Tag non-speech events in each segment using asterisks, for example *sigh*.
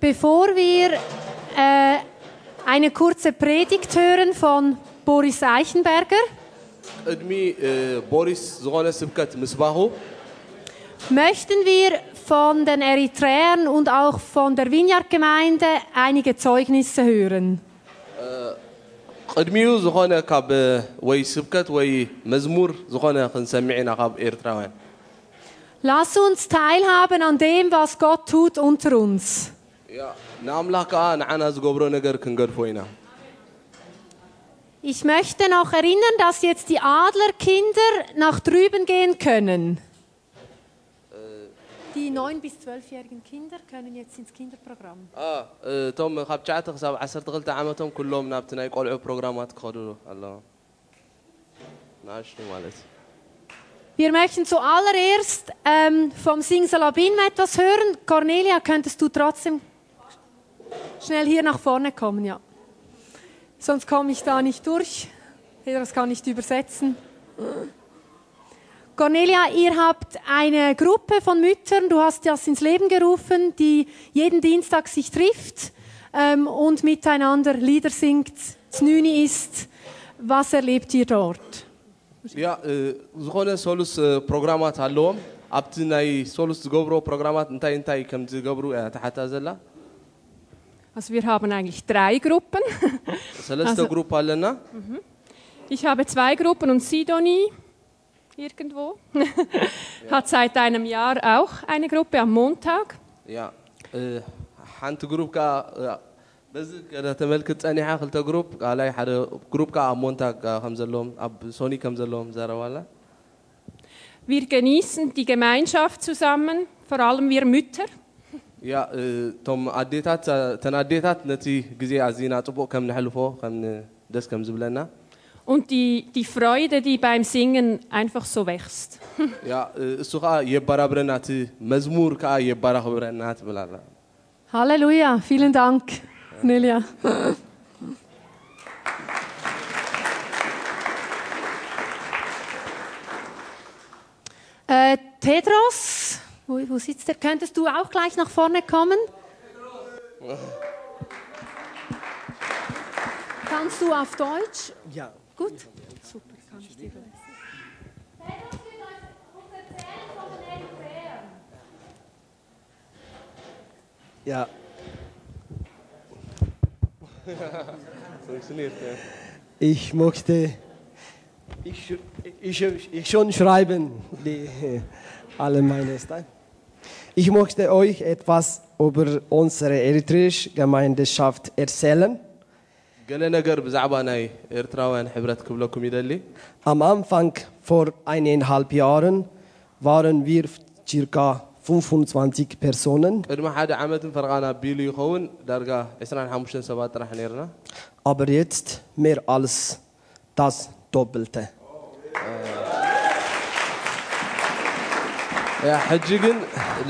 Bevor wir äh, eine kurze Predigt hören von Boris Eichenberger, ቅድሚ እ፣ ቦሪስ ዝኾነ ስብከት ምስ ባሁ möchten wir von den Eritreern und auch von der Vineyard-Gemeinde einige Zeugnisse hören. ቅድሚኡ ዝኾነ ካብ እ፣ ወይ ስብከት ወይ መዝሙር ዝኾነ ክንሰሚዕ ኢና ካብ ኤርትራውያን Lass uns teilhaben an dem, was Gott tut unter uns. ያ ንኣምላኽ ከዓ ንዓና ዝገብሮ ነገር ክንገድፎ ኢና Ich möchte noch erinnern, dass jetzt die Adlerkinder nach drüben gehen können. Die 9- bis 12-jährigen Kinder können jetzt ins Kinderprogramm. አ፣ እ፣ እቶም ካብ 9 ክሳብ 12 ዓመቶም ኩሎም ናብቲ ናይ ቆልዑ ፕሮግራማት ክኸዱ ኣለዎም ንኣሽቱ ማለት እዩ Wir möchten zuallererst ähm, vom Singsalabim etwas hören. Cornelia, könntest du trotzdem schnell hier nach vorne kommen? Ja. Sonst komme ich da nicht durch. Das kann nicht übersetzen. Cornelia, ihr habt eine Gruppe von Müttern, du hast das ins Leben gerufen, die jeden Dienstag sich trifft ähm, und miteinander Lieder singt, Znüni ist. Was erlebt ihr dort? ያ እ፣ ዝኾነ ሰሉስ እ፣ ፕሮግራማት ኣለዎም ኣብቲ ናይ ሰሉስ ዝገብሮ ፕሮግራማት እንታይ እንታይ ከም ዝገብሩ እያ ተሓታ ዘላ Also wir haben eigentlich drei Gruppen. *laughs* ሰለስተ Also- ግሩፕ ኣለና Ich habe zwei Gruppen und Sidonie irgendwo *laughs* hat seit einem Jahr auch eine Gruppe am Montag. ያ እ፣ ሓንቲ ግሩፕ ከዓ እ፣ በዚ ገለ ተመልክት ፀኒሓ ክልተ ግሩፕ ካልኣይ ሓደ ግሩፕ ከዓ ኣብ ሞንታግ ከም ዘለዎም ኣብ ሶኒ ከም ዘለዎም ዘረባላ Wir genießen die Gemeinschaft zusammen, vor allem wir Mütter. ያ እ፣ እቶም ኣዴታት ተን ኣዴታት ነቲ ግዜ ኣዝና ፅቡቅ ከም ንሕልፎ ከም ን- ደስ ከም ዝብለና Und die, die Freude, die beim Singen einfach so wächst. ያ እ፣ እሱ ከዓ የባራብረና እቲ መዝሙር ከዓ የባራክብረና ትብል ኣላ Halleluja, vielen Dank, Cornelia. Äh, Tedros, wo, wo sitzt der? Könntest du auch gleich nach vorne kommen? Kannst du auf Deutsch? Ja. Gut. Super, kann ich dir Eritreern. Ja, *laughs* funktioniert ja. ich möchte ich, ich, ich schon schreiben, die, alle meine Steine. Ich möchte euch etwas über unsere eritreische Gemeinschaft erzählen. Am Anfang vor eineinhalb Jahren waren wir circa 25 Personen. Aber jetzt mehr als das Doppelte. Oh, yeah. ሕጂ ግን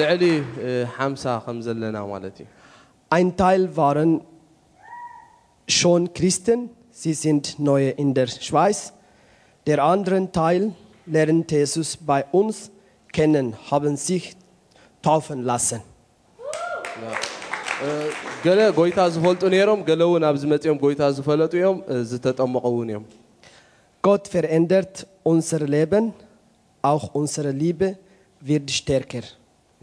ልዕሊ እ፣ 50 ከም ዘለና ማለት እዩ Ein Teil waren schon Christen, sie sind neu in der Schweiz. Der andere Teil lernt Jesus bei uns kennen, haben sich taufen lassen. ገለ ጎይታ ዝፈልጡ ነይሮም ገለ እውን ኣብዚ መፅኦም ጎይታ ዝፈለጡ እዮም እ፣ ዝተጠመቑ እውን እዮም Gott verändert unser Leben, auch unsere Liebe wird stärker.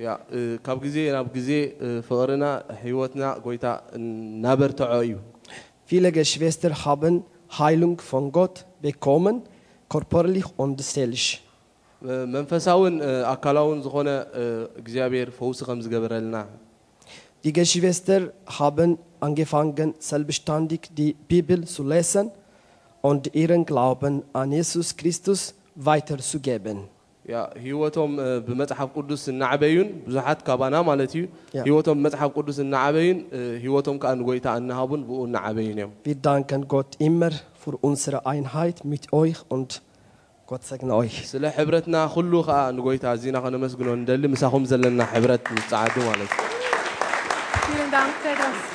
ያ እ፣ ካብ ግዜ ናብ ግዜ እ፣ ፍቕርና ህይወትና ጎይታ እናበርትዖ እዩ Viele Geschwister haben Heilung von Gott bekommen, körperlich und seelisch. እ፣ መንፈሳውን እ፣ ኣካላውን ዝኾነ እ፣ እግዚኣብሔር ፈውሲ ከም ዝገበረልና Die Geschwister haben angefangen, selbstständig die Bibel zu lesen und ihren Glauben an Jesus Christus weiterzugeben. ያ ህይወቶም እ፣ ብመፅሓፍ ቅዱስ እናዓበዩን ብዙሓት ካባና ማለት እዩ ያ። ህይወቶም ብመፅሓፍ ቅዱስ እናዓበዩን እ፣ ህይወቶም ከዓ ንጎይታ እናሃቡን ብኡ እናዓበዩን እዮም Wir danken Gott immer für unsere Einheit mit euch und Gott segne euch. ስለ ሕብረትና ኩሉ ከዓ ንጎይታ እዚና ከነመስግኖ ንደሊ ምሳኹም ዘለና ሕብረት ምፅዓዱ ማለት እዩ Vielen Dank, Tedros.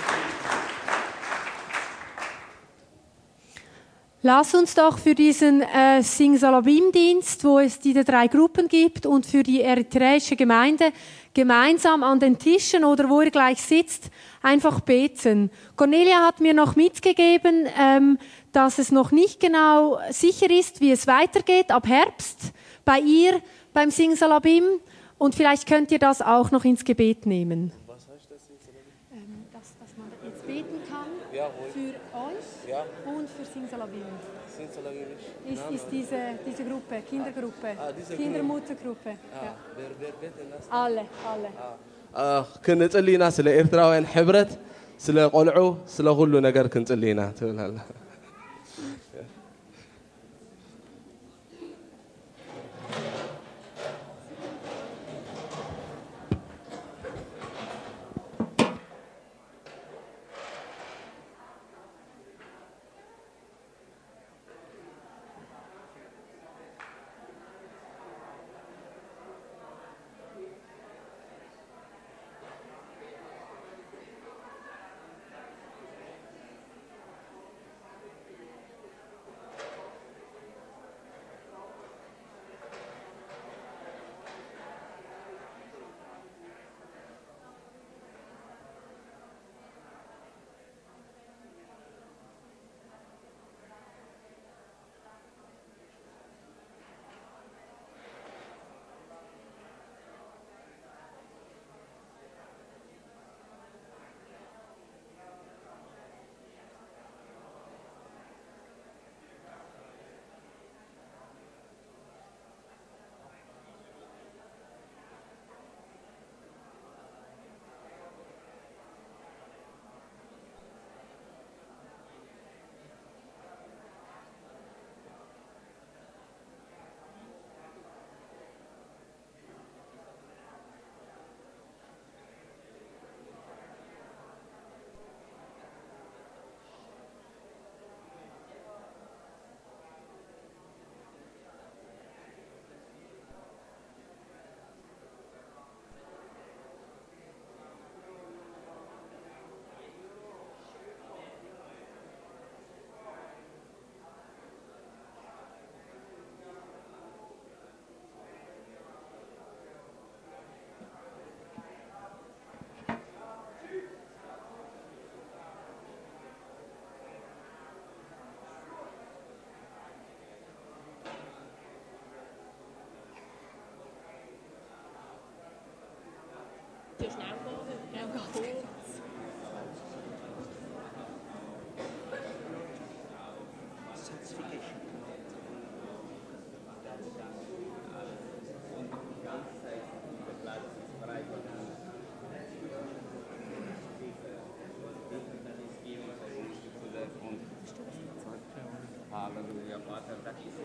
Lass uns doch für diesen äh, Sing Salabim-Dienst, wo es diese drei Gruppen gibt, und für die eritreische Gemeinde gemeinsam an den Tischen oder wo ihr gleich sitzt, einfach beten. Cornelia hat mir noch mitgegeben, ähm, dass es noch nicht genau sicher ist, wie es weitergeht ab Herbst bei ihr beim Sing Salabim. Und vielleicht könnt ihr das auch noch ins Gebet nehmen. für Sing Salabim. Sind Salamisch? Ist, ist diese, diese Gruppe, Kindergruppe, Ah, diese Kindermuttergruppe. Ah, Ja. wer, wer beten das? Alle, alle. ክንፅሊ ኢና ስለ ኤርትራውያን ሕብረት ስለ ቆልዑ ስለ ኩሉ ነገር ክንፅሊ ኢና ትብል ኣላ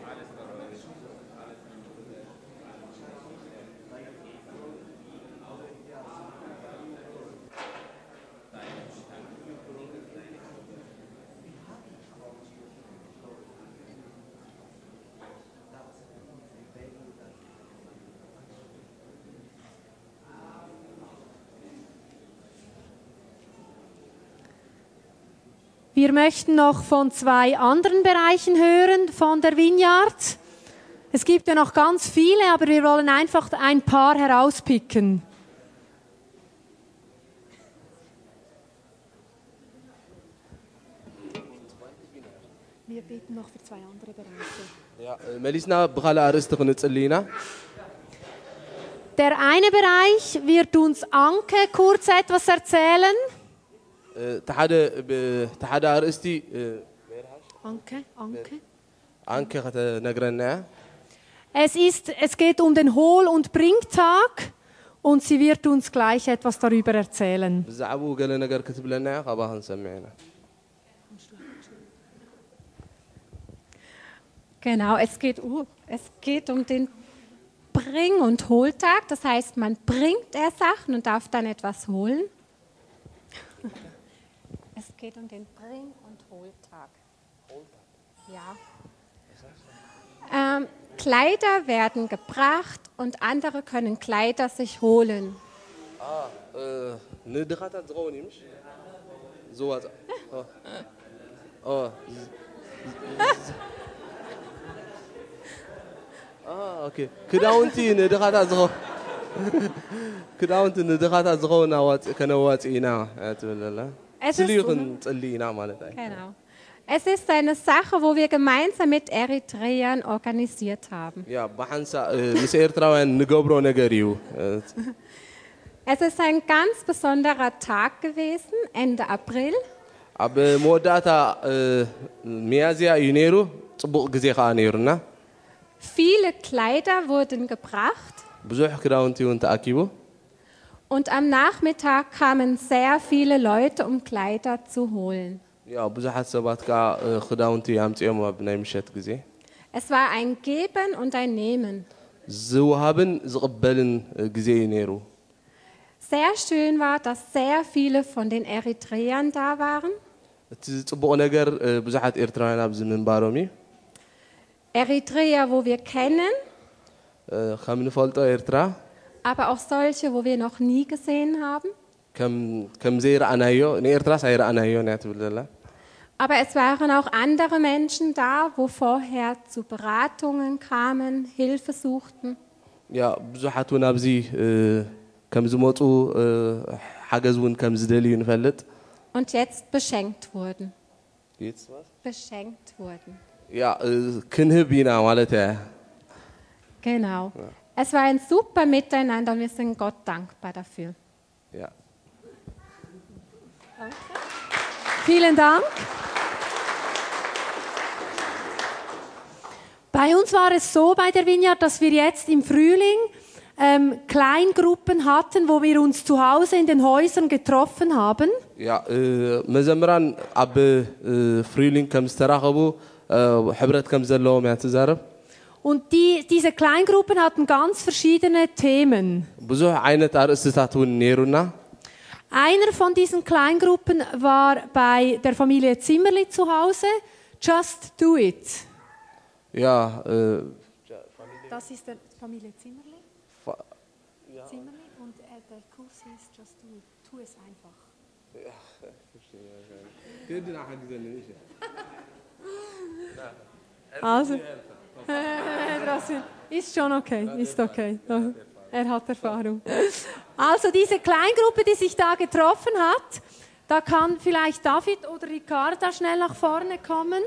على Wir möchten noch von zwei anderen Bereichen hören von der Vineyard. Es gibt ja noch ganz viele, aber wir wollen einfach ein paar herauspicken. Wir bitten noch für zwei andere Bereiche. Ja, äh, Melisna Brala Der eine Bereich wird uns Anke kurz etwas erzählen. እቲ ሓደ ብ- እቲ ሓደ ኣርእስቲ እ፣ Anke, Anke. ኣንኬ ከተነግረና እያ Es, ist, es geht um den Hohl- und Bringtag und sie wird uns gleich etwas darüber erzählen. ብዛዕባኡ ገለ ነገር ክትብለና እያ ካብኣ ክንሰምዕ ኢና Genau, es geht, uh, es geht um den Bring- und Hohltag. Das heißt, man bringt er Sachen und darf dann etwas holen. es geht um den Bring- und Holtag. Ja. Ähm, Kleider werden gebracht und andere können Kleider sich holen. Ah, äh, ne drata? So was. Oh. oh. Ah, okay. Kdaunti ne drata drauf. كده انت ندرات ازغونا كانوا واتينا تقول لا es Syrien ist. Genau. Es ist eine Sache, wo wir gemeinsam mit Eritreern organisiert haben. Ja, *laughs* Es ist ein ganz besonderer Tag gewesen, Ende April. Viele Kleider wurden gebracht. Und am Nachmittag kamen sehr viele Leute, um Kleider zu holen. Es war ein Geben und ein Nehmen. Sehr schön war, dass sehr viele von den Eritreern da waren. Eritrea, wo wir kennen እ፣ ከም ንፈልጦ ኤርትራ aber auch solche, wo wir noch nie gesehen haben. ከም- ከም ዘይረኣናዮ ንኤርትራስ ኣይረኣናዮን እያ ትብል ዘላ Aber es waren auch andere Menschen da, wo vorher zu Beratungen kamen, Hilfe suchten. ያ ብዙሓት እውን ኣብዚ እ፣ ከም ዝመፁ እ፣ ሓገዝ እውን ከም ዝደልዩ ንፈልጥ und jetzt beschenkt wurden. Beschenkt wurden. ያ እ፣ ክንህብ ኢና ማለት እያ Genau. Es war ein super Miteinander und wir sind Gott dankbar dafür. ያ Vielen Dank. Bei uns war es so bei der Vineyard, dass wir jetzt im Frühling ähm, Kleingruppen hatten, wo wir uns zu Hause in den Häusern getroffen haben. ያ እ፣ መዘምራን ኣብ እ፣ ፍሪሊንግ ከም ዝተራኸቡ እ፣ ሕብረት ከም ዘለዎም እያ ትዛረብ und die, diese Kleingruppen hatten ganz verschiedene Themen. Einer von diesen Kleingruppen war bei der Familie Zimmerli zu Hause. Just do it. Ja, äh, das ist der Familie Zimmerli. Fa ja. Zimmerli und äh, der Kurs ist Just do it. Tu es einfach. Ja, ich verstehe. Also. ist schon okay, ist okay. Er hat Erfahrung. Also diese Kleingruppe, die sich da getroffen hat, da kann vielleicht David oder Ricarda schnell nach vorne kommen.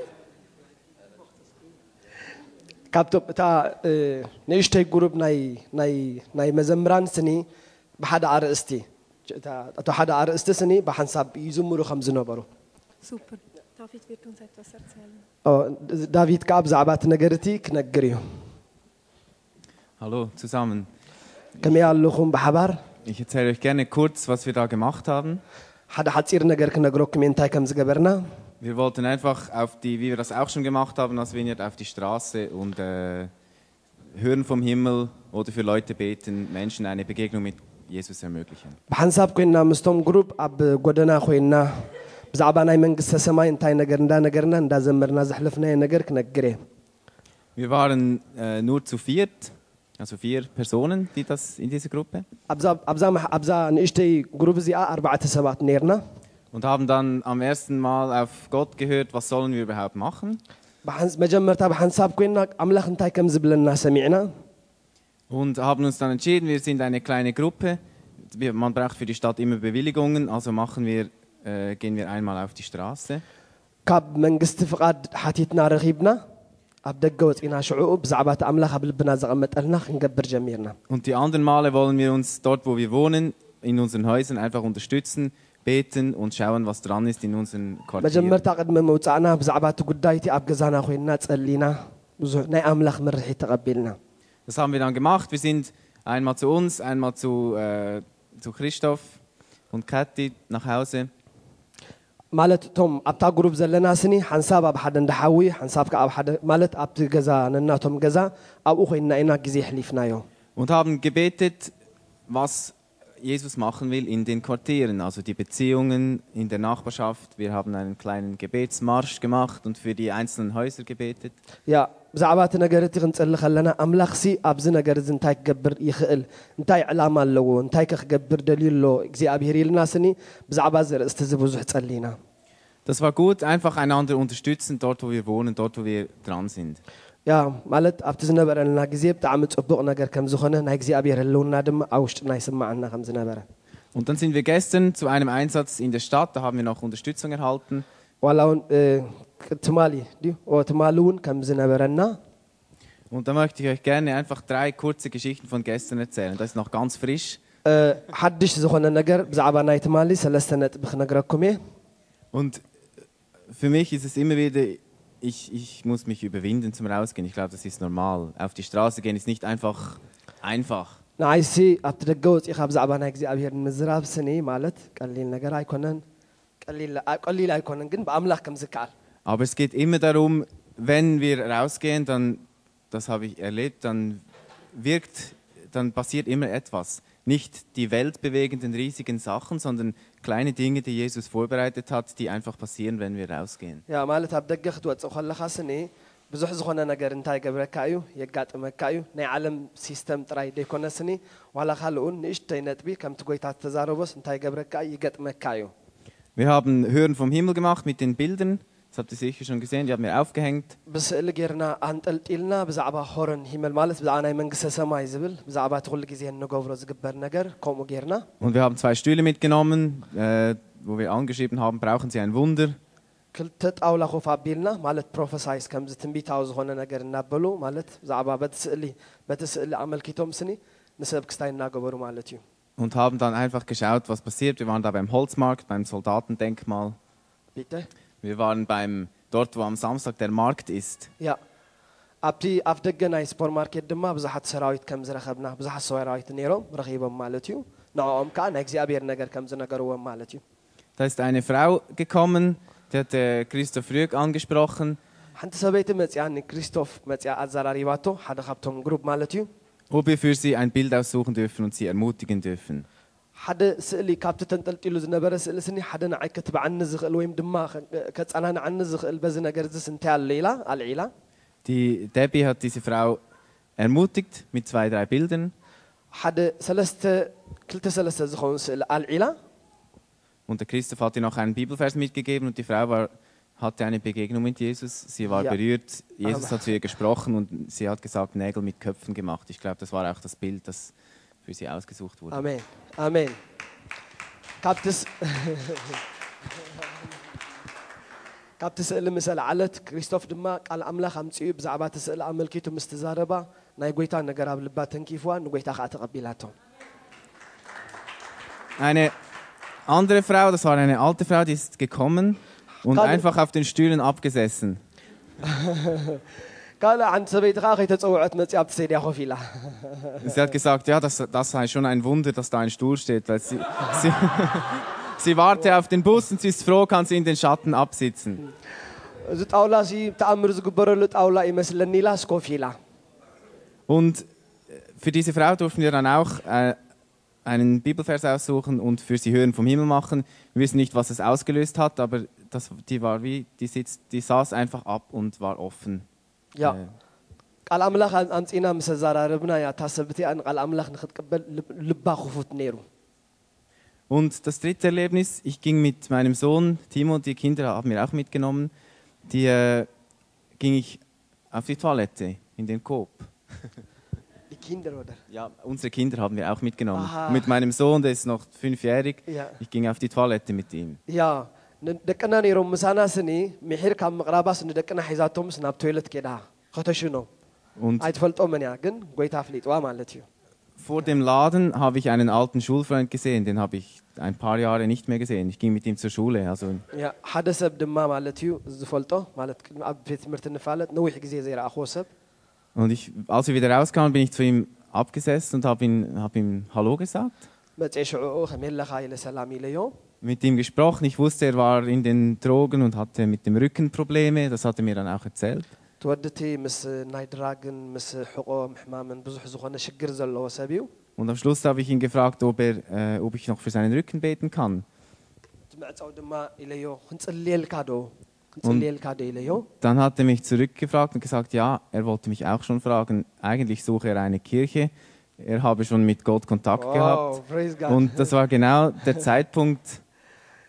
ካብቶም እታ እ፣ ንእሽተይ ጉሩብ ናይ ናይ ናይ መዘምራን ስኒ ብሓደ ኣርእስቲ እታ- እቶ ሓደ ኣርእስቲ ስኒ ብሓንሳብ ይዝምሩ ከም ዝነበሩ Super. David wird uns etwas erzählen. ኦ፣ ዳቪድ ከዓ ብዛዕባ እቲ ነገር እቲ ክነግር እዩ Hallo zusammen. ከመይ ኣለኹም ብሓባር Ich erzähle euch gerne kurz, was wir da gemacht haben. ሓደ ሓፂር ነገር ክነግረኩም እየ እንታይ ከም ዝገበርና Wir wollten einfach auf die, wie wir das auch schon gemacht haben als Vineyard, auf die Straße und äh, hören vom Himmel oder für Leute beten, Menschen eine Begegnung mit Jesus ermöglichen. ብሓንሳብ ኮይንና ምስቶም ግሩፕ ኣብ ጎደና ኮይንና ብዛዕባ ናይ መንግስተ ሰማይ እንታይ ነገር እንዳነገርና እንዳዘመርና ዘሕለፍናዮ ነገር ክነግር እየ Wir waren äh, nur zu viert, also vier Personen, die das in dieser Gruppe, ኣብዛ- ኣብዛ መሕ- ኣብዛ ንእሽተይ ግሩፕ እዚኣ ኣርባዕተ ሰባት ነርና und haben dann am ersten Mal auf Gott gehört, was sollen wir überhaupt machen. ብሓንስ- መጀመርታ ብሓንሳብ ኮይንና ኣምላኽ እንታይ ከም ዝብለና ሰሚዕና Und haben uns dann entschieden, wir sind eine kleine Gruppe. Wir, man braucht für die Stadt immer Bewilligungen, also machen wir, äh, gehen wir einmal auf die Straße. ካብ መንግስቲ ፍቓድ ሓቲትና ረኺብና ኣብ ደገ ወፂና ሽዑኡ ብዛዕባ እቲ ኣምላኽ ኣብ ልብና ዘቐመጠልና ክንገብር ጀሚርና Und die anderen Male wollen wir uns dort, wo wir wohnen, in unseren Häusern einfach unterstützen, beten und schauen, was dran ist in unseren Quartieren. መጀመርታ ቅድሚ መውፃእና ብዛዕባ እቲ ጉዳይ እቲ ኣብ ገዛና ኮይንና ጸሊና ብዙሕ ናይ ኣምላኽ ምርሒት ተቐቢልና Das haben wir dann gemacht. Wir sind einmal zu uns, einmal zu, äh, zu Christoph und Kathi nach Hause. ማለት እቶም ኣብታ ግሩፕ ዘለና ስኒ ሓንሳብ ኣብ ሓደ እንዳሓዊ ሓንሳብ ከዓ ኣብ ሓደ ማለት ኣብቲ ገዛ ነናቶም ገዛ ኣብኡ ኮይንና ኢና ግዜ ሕሊፍናዮ und haben gebetet, was Jesus machen will in den Quartieren, also die Beziehungen in der Nachbarschaft. Wir haben einen kleinen Gebetsmarsch gemacht und für die einzelnen Häuser gebetet. ያ ብዛዕባ እቲ ነገር እቲ ክንፅሊ ከለና ኣምላኽሲ ኣብዚ ነገር እዚ እንታይ ክገብር ይኽእል እንታይ ዕላማ ኣለዎ እንታይ ከ ክገብር ደልዩ ኣሎ እግዚኣብሄር ኢልና ስኒ ብዛዕባ እዚ ርእስቲ እዚ ብዙሕ ጸሊና Das war gut, einfach einander unterstützen, dort wo wir wohnen, dort wo wir dran sind. ያ ማለት ኣብቲ ዝነበረልና ግዜ ብጣዕሚ ፅቡቕ ነገር ከም ዝኾነ ናይ እግዚኣብሔር ህልውና ድማ ኣብ ውሽጥና ይስማዓና ከም ዝነበረ Und dann sind wir gestern zu einem Einsatz in der Stadt, da haben wir noch Unterstützung erhalten. ዋላ እውን እ፣ ትማሊ ድዩ ኦ ትማሊ እውን ከም ዝነበረና Und da möchte ich euch gerne einfach drei kurze Geschichten von gestern erzählen. Das ist noch ganz frisch. እ፣ ሓድሽ ዝኾነ ነገር ብዛዕባ ናይ ትማሊ ሰለስተ ነጥቢ ክነግረኩም እየ Und für mich ist es immer wieder, ich, ich muss mich überwinden zum Rausgehen. Ich glaube, das ist normal. Auf die Straße gehen ist nicht einfach einfach. ንዓይሲ ኣብቲ ደገ ወፂኻ ብዛዕባ ናይ እግዚኣብሔር ምዝራብ ስኒ ማለት ቀሊል ነገር ኣይኮነን ቀሊል አ- ቀሊል ኣይኮነን ግን ብኣምላኽ ከም ዝከኣል Aber es geht immer darum, wenn wir rausgehen, dann, das habe ich erlebt, dann wirkt, dann passiert immer etwas. Nicht die weltbewegenden riesigen Sachen, sondern kleine Dinge, die Jesus vorbereitet hat, die einfach passieren, wenn wir rausgehen. ያ ማለት ኣብ ደገ ክትወፅእ ከለኻ ስኒ ብዙሕ ዝኾነ ነገር እንታይ ገብረካ እዩ የጋጥመካ እዩ ናይ ዓለም ሲስተም ጥራይ ደይኮነ ስኒ ዋላ ካልእ እውን ንእሽተይ ነጥቢ ከምቲ ጎይታ ተዛረቦስ እንታይ ገብረካ እዩ ይገጥመካ እዩ Wir haben Hören vom Himmel gemacht mit den Bildern. Das habt ihr sicher schon gesehen, die haben wir aufgehängt. ብስእሊ ጌርና ኣንጠልጢልና ብዛዕባ ሆረን ሂመል ማለት ብዛዕባ ናይ መንግስተ ሰማይ ዝብል ብዛዕባ እቲ ኩሉ ግዜ ንገብሮ ዝግበር ነገር ከምኡ ጌርና Und wir haben zwei Stühle mitgenommen, äh, wo wir angeschrieben haben, brauchen Sie ein Wunder? ክልተ ጣውላ ኮፍ ኣቢልና ማለት ፕሮፌሳይስ ከምዚ ትንቢታዊ ዝኾነ ነገር እናበሉ ማለት ብዛዕባ በቲ ስእሊ በቲ ስእሊ ኣመልኪቶም ስኒ ንሰብ ክስታይ እናገበሩ ማለት እዩ Und haben dann einfach geschaut, was passiert. Wir waren da beim Holzmarkt, beim Soldatendenkmal. ቢተ Wir waren beim, dort, wo am Samstag der Markt ist. ያ ኣብቲ ኣፍ ደገ ናይ ሱፐርማርኬት ድማ ብዙሓት ሰራዊት ከም ዝረኸብና ብዙሓት ሰራዊት ነይሮም ረኺቦም ማለት እዩ ንዕኦም ከዓ ናይ እግዚኣብሔር ነገር ከም ዝነገርዎም ማለት እዩ Da ist eine Frau gekommen, die hat äh, Christoph Rüeg angesprochen, ሓንቲ ሰበይቲ መፅያ ንክሪስቶፍ መፅያ ኣዘራሪባቶ ሓደ ካብቶም ግሩፕ ማለት እዩ ob wir für sie ein Bild aussuchen dürfen und sie ermutigen dürfen. ሓደ ስእሊ ካብቲ ተንጠልጢሉ ዝነበረ ስእሊ ስኒ ሓደ ንዓይ ክትብዓኒ ዝኽእል ወይም ድማ ከፀናንዓኒ ዝኽእል በዚ ነገር ዝስ እንታይ ኣሎ ኢላ ኣልዒላ Die Debbie hat diese Frau ermutigt mit zwei, drei Bildern. ሓደ ሰለስተ ክልተ ሰለስተ ዝኸውን ስእሊ ኣልዒላ Und der Christoph hat ihr noch einen Bibelvers mitgegeben und die Frau war, hatte eine Begegnung mit Jesus. Sie war Ja. berührt. Jesus Aber- hat zu ihr gesprochen und sie hat gesagt, Nägel mit Köpfen gemacht. Ich glaube, das war auch das Bild, das für sie ausgesucht wurde. ኣሜን ኣሜን ካብቲ ስ- ካብቲ ስእሊ ምስ ኣልዓለት ክሪስቶፍ ድማ ቃል ኣምላኽ ኣምፅኡ ብዛዕባ እቲ ስእሊ ኣመልኪቱ ምስ ትዛረባ ናይ ጎይታ ነገር ኣብ ልባ ተንኪፍዋ ንጎይታ ከዓ ተቐቢላቶ Eine andere Frau, das war eine alte Frau, die ist gekommen und Kann- einfach auf den Stühlen abgesessen. *laughs* *laughs* Sie hat gesagt, ja, das, das sei schon ein Wunder, dass da ein Stuhl steht, weil sie, *laughs* sie, sie warte auf den Bus und sie ist froh, kann sie in den Schatten absitzen. Und für diese Frau durften wir dann auch äh, einen Bibelvers aussuchen und für sie Hören vom Himmel machen. Wir wissen nicht, was es ausgelöst hat, aber das, die war wie, die, sitzt, die saß einfach ab und war offen. ያ Äh, ቃል ኣምላኽ ኣንፂና ምስ ተዘራረብና ያ እታ ሰብቲ እያ ንቃል ኣምላኽ ንክትቀበል ልብ- ልባ ክፉት ነይሩ Und das dritte Erlebnis, ich ging mit meinem Sohn Timo, die Kinder haben wir auch mitgenommen, die äh, ging ich auf die Toilette in den Coop. ኪንደር ወደ Ja, unsere Kinder haben wir auch mitgenommen. Aha. Und mit meinem Sohn, der ist noch fünfjährig, Ja. ich ging auf die Toilette mit ihm. ያ ደቅና ነይሮም ምሳና ስኒ ምሒር ካብ ምቕራባስ ንደቅና ሒዛቶምስ ናብ ቶይለት ኬዳ ከተሽኖ Und ኣይትፈልጦምን እያ ግን ጎይታ ኣፍሊጥዋ ማለት እዩ vor dem Laden habe ich einen alten Schulfreund gesehen, den habe ich ein paar Jahre nicht mehr gesehen. Ich ging mit ihm zur Schule. Also ያ ሓደ ሰብ ድማ ማለት እዩ ዝፈልጦ ማለት ቅድሚ ኣብ ቤት ትምህርቲ ንፋለጥ ነዊሕ ግዜ ዘይረኣኽዎ ሰብ Und ich, als wir wieder rauskamen, bin ich zu ihm abgesessen und habe ihn, hab ihm Hallo gesagt. መፅአ ሽዑኡ ከመለኻ ኢለ ሰላም ኢለዮ mit ihm gesprochen. Ich wusste, er war in den Drogen und hatte mit dem Rücken Probleme. Das hat er mir dann auch erzählt. Und am Schluss habe ich ihn gefragt, ob, er, äh, ob ich noch für seinen Rücken beten kann. Und dann hat er mich zurückgefragt und gesagt, ja, er wollte mich auch schon fragen, eigentlich suche er eine Kirche, er habe schon mit Gott Kontakt wow, gehabt. Und das war genau der *laughs* Zeitpunkt,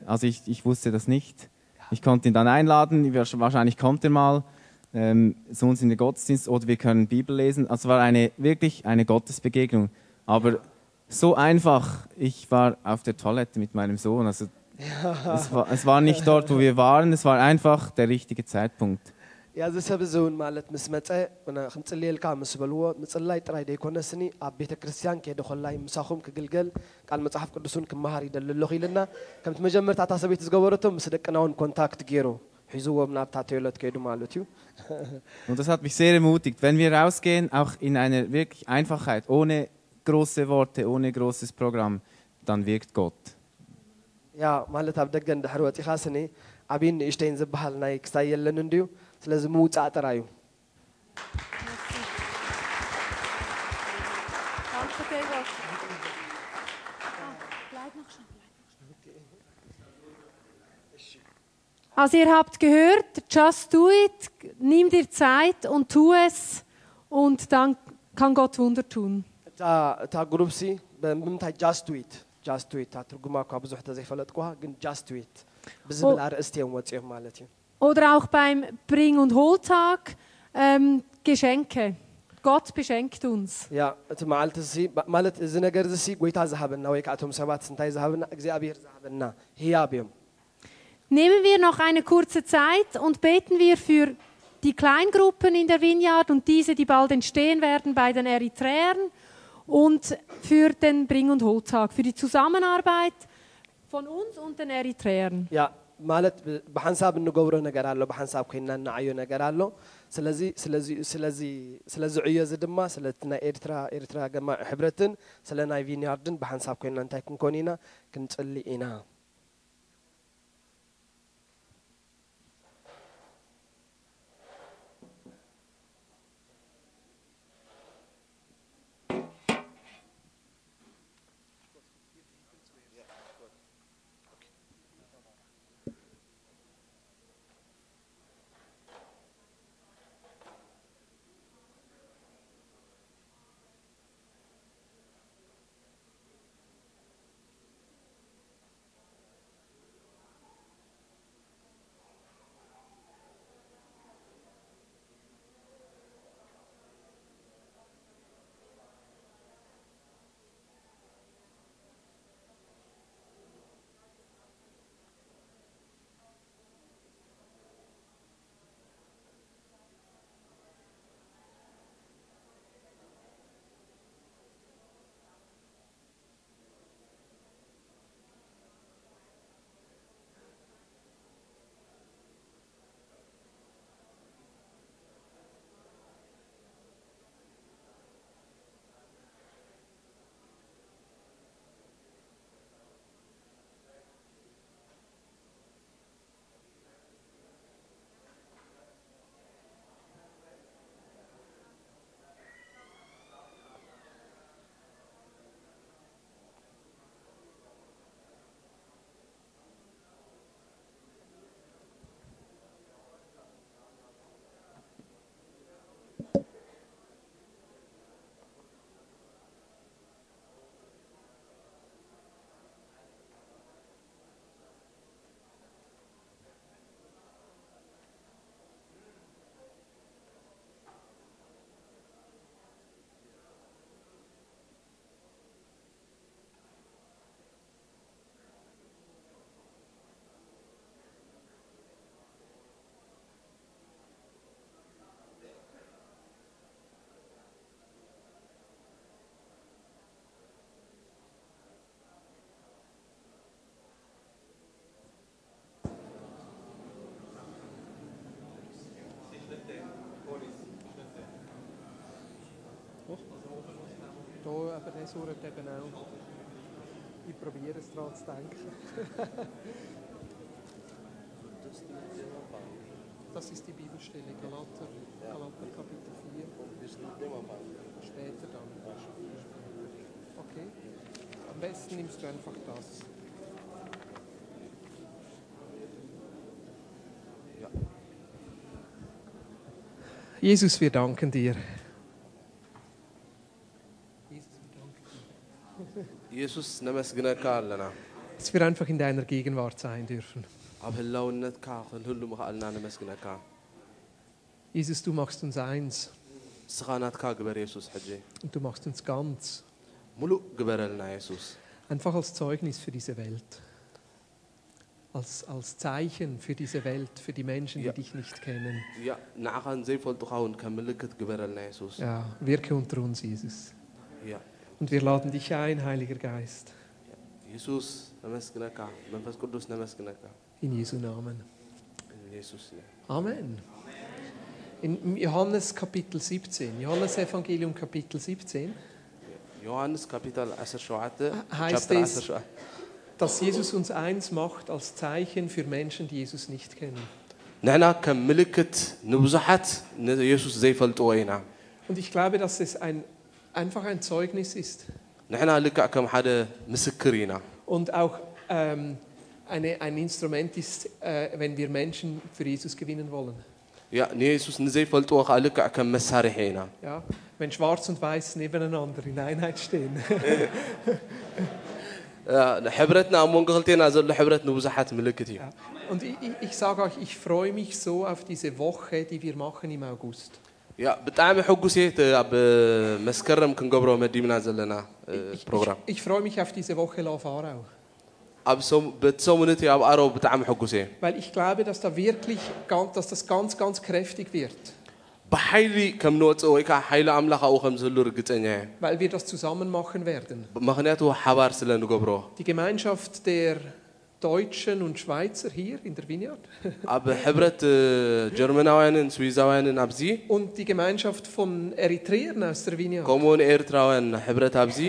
also ich, ich wusste das nicht. Ja. Ich konnte ihn dann einladen, wahrscheinlich kommt er mal ähm, zu uns in den Gottesdienst oder wir können Bibel lesen. Also es war eine, wirklich eine Gottesbegegnung. Aber so einfach, ich war auf der Toilette mit meinem Sohn. Also es, war, es war nicht dort, wo wir waren, es war einfach der richtige Zeitpunkt. ያ እዚ ሰብ እዚ እውን ማለት ምስ መፀ ክንፅልየልካ ምስ በልዎ ምፅላይ ጥራይ ደይኮነስኒ ኣብ ቤተ ክርስቲያን ከይደ ኮላይ ምሳኹም ክግልገል ቃል መፅሓፍ ቅዱስን ክመሃር ይደሊ ኣለኹ ኢልና ከምቲ መጀመርታ እታ ሰበይቲ ዝገበረቶ ምስ ደቅና እውን ኮንታክት ገይሩ ሒዝዎም ናብታ ቶይለት ከይዱ ማለት እዩ Und das hat mich sehr ermutigt. Wenn wir rausgehen, auch in einer wirklich Einfachheit, ohne große Worte, ohne großes Programm, dann wirkt Gott. ያ ማለት ኣብ ደገ እንድሕር ወፂኻ ስኒ ዓብይን ንእሽተይን ዝበሃል ናይ ክሳይ የለን እንድዩ ስለዚ ምውፃእ ጥራ እዩ Danke, Gregor. Bleib noch schon. Also ihr habt gehört, just do it, nimm dir Zeit und tu es und dann kann Gott Wunder tun. እታ እታ ግሩፕ ሲ ብምንታይ ጃስት ዊት ጃስት ዊት ትርጉማ እኳ ብዙሕ ተዘይፈለጥኩ ግን ጃስት ዊት ብዝብል ኣርእስቲ እዮም ወፂኦም ማለት እዩ Oder auch beim Bring- und Holtag ähm, Geschenke. Gott beschenkt uns. ያ እቲ መዓልቲ እዚ ማለት እዚ ነገር እዚ ሲ ጎይታ ዝሃበና ወይ ከዓ እቶም ሰባት እንታይ ዝሃበና እግዚኣብሔር ዝሃበና ህያብ እዮም Nehmen wir noch eine kurze Zeit und beten wir für die Kleingruppen in der Vineyard und diese, die bald entstehen werden bei den Eritreern und für den Bring- und Holtag, für die Zusammenarbeit von uns und den Eritreern. ያ ማለት ብሓንሳብ እንገብሮ ነገር ኣሎ ብሓንሳብ ኮይንና እናዓዮ ነገር ኣሎ ስለዚ ስለዚ ዕዮ እዚ ድማ ስለቲ ናይ ኤርትራ ኤርትራ ገማዕ ሕብረትን ስለ ናይ ቪንያርድን ብሓንሳብ ኮይንና እንታይ ክንኮን ኢና ክንፅሊ ኢና aber das surrt eben auch. Ich probiere es daran zu denken. *laughs* Das ist die Bibelstelle, Galater, Galater Kapitel 4. Später dann. Okay. Am besten nimmst du einfach das. Jesus, wir danken dir. Jesus, wir danken Jesus Dass wir einfach in deiner Gegenwart sein dürfen. Jesus, du machst uns eins. Und du machst uns ganz. Einfach als Zeugnis für diese Welt. Als, als Zeichen für diese Welt, für die Menschen, die ja. dich nicht kennen. Ja, wirke unter uns, Jesus. Ja. Und wir laden dich ein, Heiliger Geist. In Jesu Namen. Amen. In Johannes Kapitel 17, Johannes Evangelium Kapitel 17. Johannes Kapitel 17. Heißt es, dass Jesus uns eins macht als Zeichen für Menschen, die Jesus nicht kennen. Und ich glaube, dass es ein einfach ein Zeugnis ist. Und auch ähm, eine, ein Instrument ist, äh, wenn wir Menschen für Jesus gewinnen wollen. Ja, Jesus Ja, wenn Schwarz und Weiß nebeneinander in Einheit stehen. *laughs* حبرتنا Und ich, ich sage euch, ich freue mich so auf diese Woche, die wir machen im August. ያ ብጣዕሚ ሕጉስ እየ እቲ ኣብ መስከረም ክንገብሮ መዲብና ዘለና እ፣ Ich, ፕሮግራም ich, ich freue mich auf diese Woche La Farau. ኣብ ሰሙ- በቲ ሰሙነት ኣብ ኣረው ብጣዕሚ ሕጉስ እየ Weil ich glaube, dass da wirklich ganz, dass das ganz, ganz kräftig wird. ብሓይሊ ከም ንወፅእ ወይ ከዓ ሓይሊ ኣምላኽ ኣብኡ ከም ዝህሉ ርግፀኛ እየ Weil wir das zusammen machen werden. ምክንያቱ ሓባር ስለ ንገብሮ Die Gemeinschaft der Deutschen und Schweizer hier in der Vineyard *laughs* ኣብ ሕብረት እ፣ ጀርመናውያንን ስዊዛውያንን ኣብዚ und die Gemeinschaft von Eritreern aus der Vineyard. ከምኡውን ኤርትራውያን ሕብረት ኣብዚ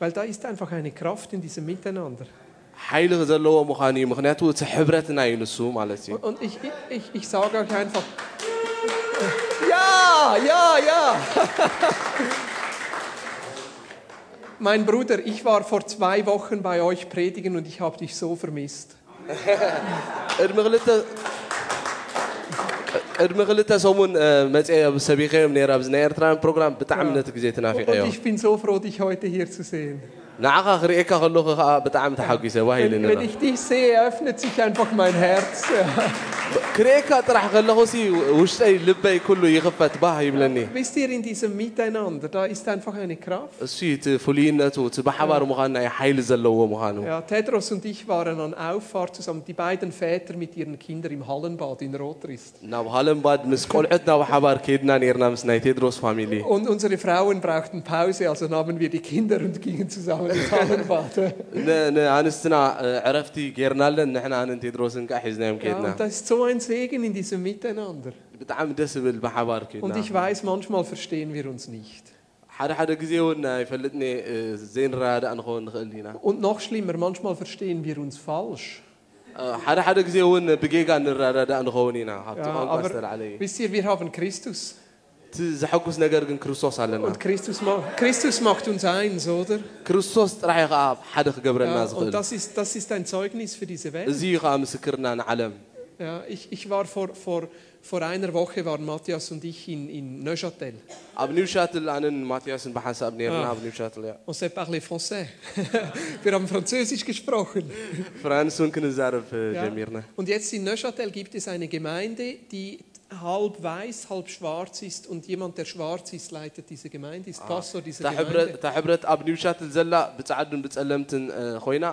Weil da ist einfach eine Kraft in diesem Miteinander. ሓይሊ ዘለዎ ምዃኑ እዩ ምክንያቱ እቲ ሕብረትና እዩ ንሱ ማለት እዩ Und- Und ich, ich, ich, ich sage euch einfach, ja, ja, ja. *laughs* mein Bruder, ich war vor zwei Wochen bei euch predigen und ich habe dich so vermisst. ارمغلتا سومون مزايا بالسبيخين من يرابز نير تران بروجرام بتعملت كزيت نافي قيو. Ich bin so froh dich heute hier zu sehen. Wenn ich dich sehe, öffnet sich einfach mein Herz. Wisst ihr, in diesem Miteinander, da ist einfach eine Kraft. Ja, Tedros und ich waren an Auffahrt zusammen, die beiden Väter mit ihren Kindern im Hallenbad in Rotrist. Und unsere Frauen brauchten Pause, also nahmen wir die Kinder und gingen zusammen ins Hallenbad. ን- ንኣንስትና እ፣ ዕረፍቲ ጌርናለን ንሕና ንን ቴድሮስን ከዓ ሒዝናዮም Ja, ከይድና und das ist so ein Segen in diesem Miteinander. ብጣዕሚ ደስ ዝብል ብሓባር Und ከይድና ich weiß, manchmal verstehen wir uns nicht. ሓደ ሓደ ግዜ እውን ኣይፈልጥኒ እ፣ ዘይንረዳእ ንኸውን ንኽእል ኢና Und noch schlimmer, manchmal verstehen wir uns falsch. እ፣ ሓደ ሓደ ግዜ እውን ብጌጋ ንረዳዳእ ንኸውን ኢና ካብቲ Ja, ቋንቋ aber ዝተላዕለ እዩ wisst ihr, wir haben Christus. እቲ ዘሐጉስ ነገር ግን ክርስቶስ ኣለና Und Christus, ma Christus macht uns eins, oder? ክርስቶስ ጥራሕ እዩ ከዓ ሓደ ክገብረና Ja, und ዝኽእል das ist, das ist ein Zeugnis für diese Welt. እዚ እዩ ከዓ ምስክርና ንዓለም Ja, ich, ich war vor, vor, vor einer Woche waren Matthias und ich in, in Neuchâtel. ኣብ ኒውሻትል ኣነን ማትያስን ብሓንሳብ ነርና Ah. ኣብ ኒውሻትል እያ On s'est parlé français. *laughs* Wir haben Französisch gesprochen. ፍራንስ እውን ክንዛረብ እ፣ Ja. ጀሚርና Und jetzt in Neuchâtel gibt es eine Gemeinde, die halb weiß, halb schwarz ist und jemand, der schwarz ist, leitet diese Gemeinde, ist Pastor dieser እታ ሕብረት- Gemeinde. እታ ሕብረት ኣብ ኒውሻትል ዘላ ብፃዕዱን ብፀለምትን እ፣ ኮይና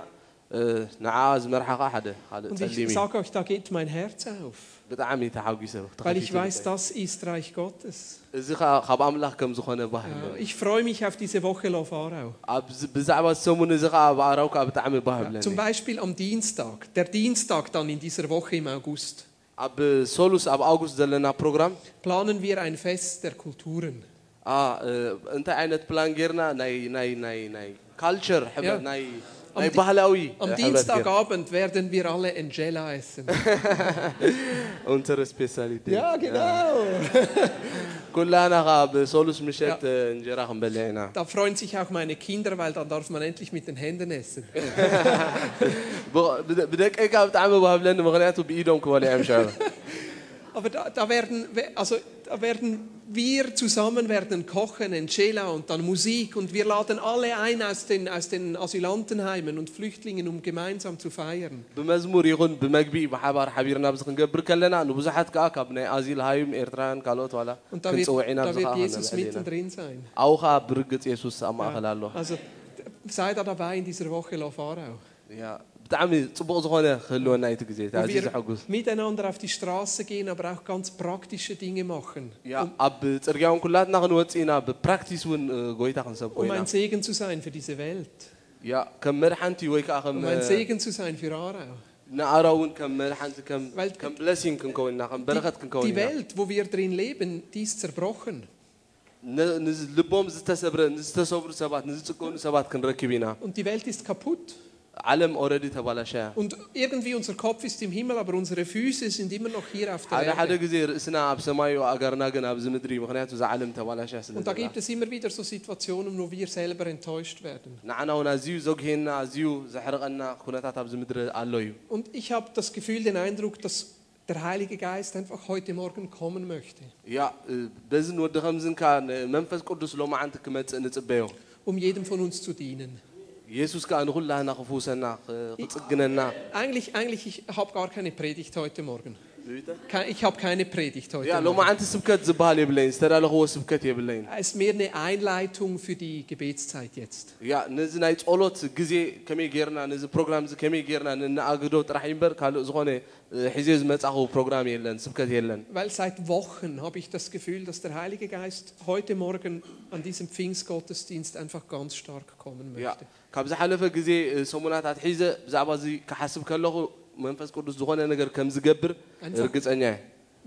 እ፣ ንዓ ዝመርሓ ከዓ ሓደ ካልእ Und ፀሊም ich እዩ sage euch, da geht mein Herz auf, ብጣዕሚ ተሓጒሰ weil ich weiß, das ist Reich Gottes. እዚ ከዓ ካብ ኣምላኽ ከም ዝኾነ ባህ Ja, ይብለኒ ich freue mich auf diese Woche La Farau. ኣብዚ- ብዛዕባ ሰሙን እዚ ከዓ ብኣራው ከዓ ብጣዕሚ ባህ Zum ይብለኒ Beispiel am Dienstag, der Dienstag dann in dieser Woche im August, ኣብ ሶሉስ ኣብ ኣውጉስት ዘለና ፕሮግራም planen wir ein Fest der Kulturen. አ፣ እ፣ እንታይ ዓይነት ፕላን ጌርና ናይ ናይ ናይ ናይ ካልቸር ሕብረት Ja. ናይ am, Di am Dienstagabend werden wir alle Angela essen. *laughs* Unsere Spezialität. Ja, genau. كلنا Da freuen sich auch meine Kinder, weil dann darf man endlich mit den Händen essen. بدك هيك عم تعمل وهبلن مغنياته بايدهم كمان عم شعب. Aber da, da werden, also da werden wir zusammen werden kochen in Schela und dann Musik und wir laden alle ein aus den, aus den Asylantenheimen und Flüchtlingen, um gemeinsam zu feiern. und da wird, da wird Jesus mittendrin sein. Auch Jesus am Also sei da dabei in dieser Woche Lafarau. Ja ብጣዕሚ ፅቡቅ ዝኾነ ክህልወና እቲ ግዜ Wo ኣዝዩ wir ዘሐጉስ miteinander auf die Straße gehen, aber auch ganz praktische Dinge machen, ያ ኣብ ፅርግያ እውን ኩላትና ክንወፅእ ኢና ብፕራክቲስ እውን እ፣ ጎይታ ክንሰብኮ um ኢና ein Segen zu sein für diese Welt, ያ ከም መድሓንቲ ወይ ከዓ ከም um ein Segen zu sein für Aarau. ንኣራ እውን ከም መድሓንቲ ከም- Weil- ከም ብለሲንግ ክንከውን ኢና ከም በረኸት Die, ክንከውን die ኢና Welt, wo wir drin leben, die ist zerbrochen. ን- ንዝ- ልቦም ዝተሰብረ ንዝተሰብሩ ሰባት ንዝፅቀኑ ሰባት ክንረክብ ኢና Und die Welt ist kaputt. und irgendwie unser Kopf ist im Himmel, aber unsere Füße sind immer noch hier auf der Erde. Und da gibt es immer wieder so Situationen, wo wir selber enttäuscht werden. Und ich habe das Gefühl, den Eindruck, dass der Heilige Geist einfach heute Morgen kommen möchte. Ja, um jedem von uns zu dienen. Jesus nach äh, nach Eigentlich, eigentlich, ich habe gar keine Predigt heute Morgen. Ich habe keine Predigt heute. Es ist mehr eine Einleitung für die Gebetszeit jetzt. Weil seit Wochen habe ich das Gefühl, dass der Heilige Geist heute Morgen an diesem Pfingstgottesdienst einfach ganz stark kommen möchte. Ja. ዝሓለፈ ግዜ እ፣ ሰሙናታት ሒዘ ብዛዕባ እዚ ክሓስብ ከለኹ መንፈስ ቅዱስ ዝኾነ ነገር ከም ዝገብር Einfach- እርግፀኛ እየ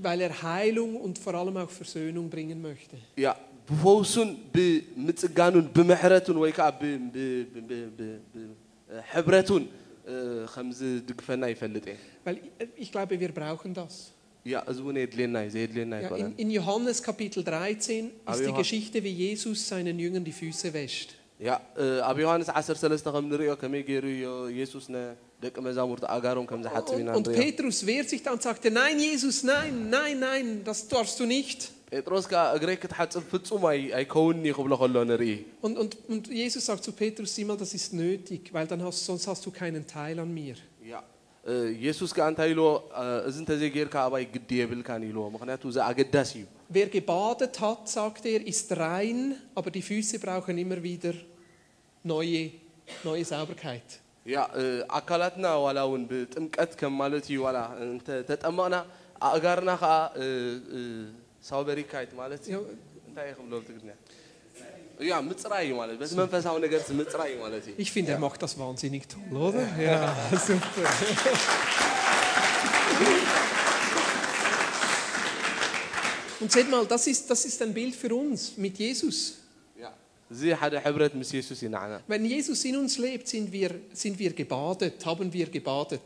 Weil er Heilung und vor allem auch Versöhnung bringen möchte. ያ ብፈውሱን ብምፅጋኑን ብምሕረቱን ወይ ከዓ ብ- ብ- ብ- ብ- ብ- ብ- ሕብረቱን እ፣ ከም ዝድግፈና ይፈልጥ እየ Weil ich glaube, wir brauchen das. ያ እዚ እውን የድልየና እዩ ዘየድልየና Ja, ኣይኮነን in, in Johannes Kapitel 13 Aber ist die Johann- Geschichte, wie Jesus seinen Jüngern die Füße wäscht. ያ እ፣ ኣብ ዮሃንስ 13 ከም ንሪኦ ከመይ ገይሩ ዮ- ኢየሱስ ነደቂ መዛሙርቲ ኣጋሮም ከም ዝሓፅብ ኢና Und, und ንሪኦ Petrus wehrt sich dann und sagte, nein, Jesus, nein, nein, nein, das darfst du nicht. ጴጥሮስ ከዓ እግረይ ክትሓፅብ ፍጹም ኣይ- ኣይከውኒ ክብሎ ከሎ ንርኢ Und, und, und Jesus sagt zu Petrus, sieh mal, das ist nötig, weil dann hast, sonst hast du keinen Teil an mir. ያ እ፣ ኢየሱስ ከዓ እንታይ ኢልዎ እ፣ እዚ እንተዘይጌርካ ኣባይ ግዲ የብልካን ኢልዎ ምክንያቱ እዚ ኣገዳሲ እዩ Wer gebadet hat, sagt er, ist rein, aber die Füße brauchen immer wieder neue, neue Sauberkeit. ያ እ፣ ኣካላትና ዋላ እውን ብጥምቀት ከም ማለት እዩ ዋላ እንተ- ተጠመቕና ኣእጋርና ከዓ እ፣ እ፣ ሳውበሪካይት ማለት Ja, እንታይ እየ ክብሎ ብትግርኛ ያ ምፅራይ እዩ ማለት በቲ መንፈሳዊ ነገር ምፅራይ እዩ ማለት እዩ ich finde, er macht das wahnsinnig toll, oder? Ja, super. Und seht mal, das ist, das ist ein Bild für uns mit Jesus. Wenn Jesus in uns lebt, sind wir, sind wir gebadet, haben wir gebadet.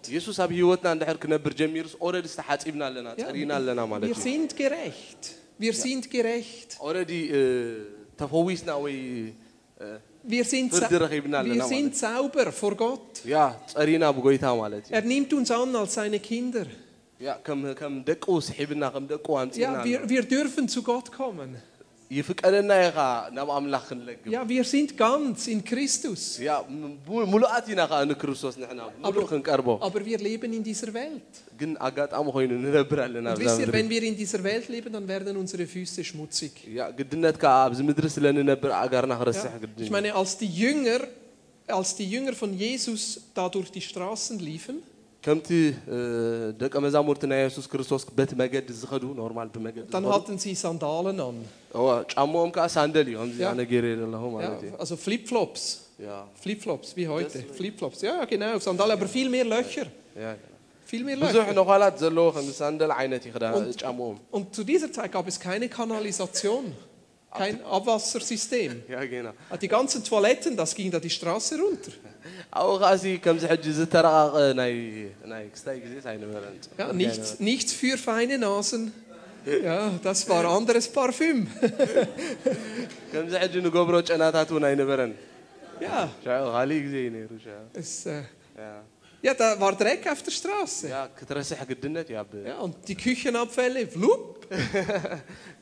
Ja, Wir sind gerecht. Wir sind gerecht. Wir sind, wir sind sauber vor Gott. Er nimmt uns an als seine Kinder. Ja, wir, wir dürfen zu Gott kommen. Ja, wir sind ganz in Christus. Aber, aber wir leben in dieser Welt. Und wisst ihr, wenn wir in dieser Welt leben, dann werden unsere Füße schmutzig. Ja, ich meine, als die Jünger, als die Jünger von Jesus da durch die Straßen liefen, dann hatten sie Sandalen an. Ja. Ja, also Flipflops. Ja. Flipflops, wie heute. Flipflops, ja genau, Sandalen, aber viel mehr Löcher. Ja. Viel mehr Löcher. Und, und zu dieser Zeit gab es keine Kanalisation. Kein Abwassersystem. Ja, genau. Die ganzen Toiletten, das ging da die Straße runter. ኣብኡ ከዓሲ ከምዚ ሕጂ ዝተረቃቐ ናይ ናይ ክስታይ ግዜ ኣይነበረን Ja, nichts, nichts für feine Nasen. Ja, das war anderes Parfüm. ከምዚ ሕጂ ንገብሮ ጨናታት እውን ኣይነበረን Ja, ሻዑ ካሊእ ግዜ እዩ ነይሩ ሻዑ es, äh, ያ Ja, da war Dreck auf der Straße. ያ ክትረስሕ ግድነት እያ ብ- Ja, und die Küchenabfälle, flup.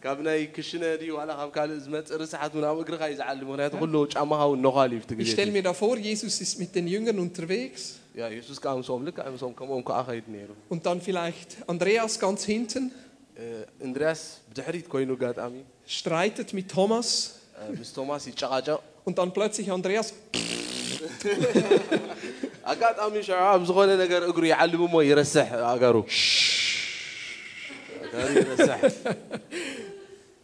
ካብ ናይ ክሽነ ድዩ ዋላ ካብ ካልእ ዝመፅእ ርስሓት ውን ኣብ እግርኻ እዩ ዝዓሊ ምክንያቱ ኩሉ ጫማኻ እውን ነኳል እዩ እቲ Ich ግዜ stelle mir da vor, Jesus ist mit den Jüngern unterwegs ያ የሱስ ከዓ ምስኦም ልክዕ ምስኦም ከምኦም ከዓ ኸይድ ነይሩ und dann vielleicht Andreas ganz hinten እ፣ እንድርያስ ብድሕሪት ኮይኑ ጋጣሚ streitet mit Thomas እ፣ ምስ ቶማስ ይጨቃጨቕ und dann plötzlich Andreas ኣጋጣሚ ሸዓ ኣብ ዝኾነ ነገር እግሩ ይዓልም እሞ ይረስሕ ኣገሩ ኣገሩ ይረስሕ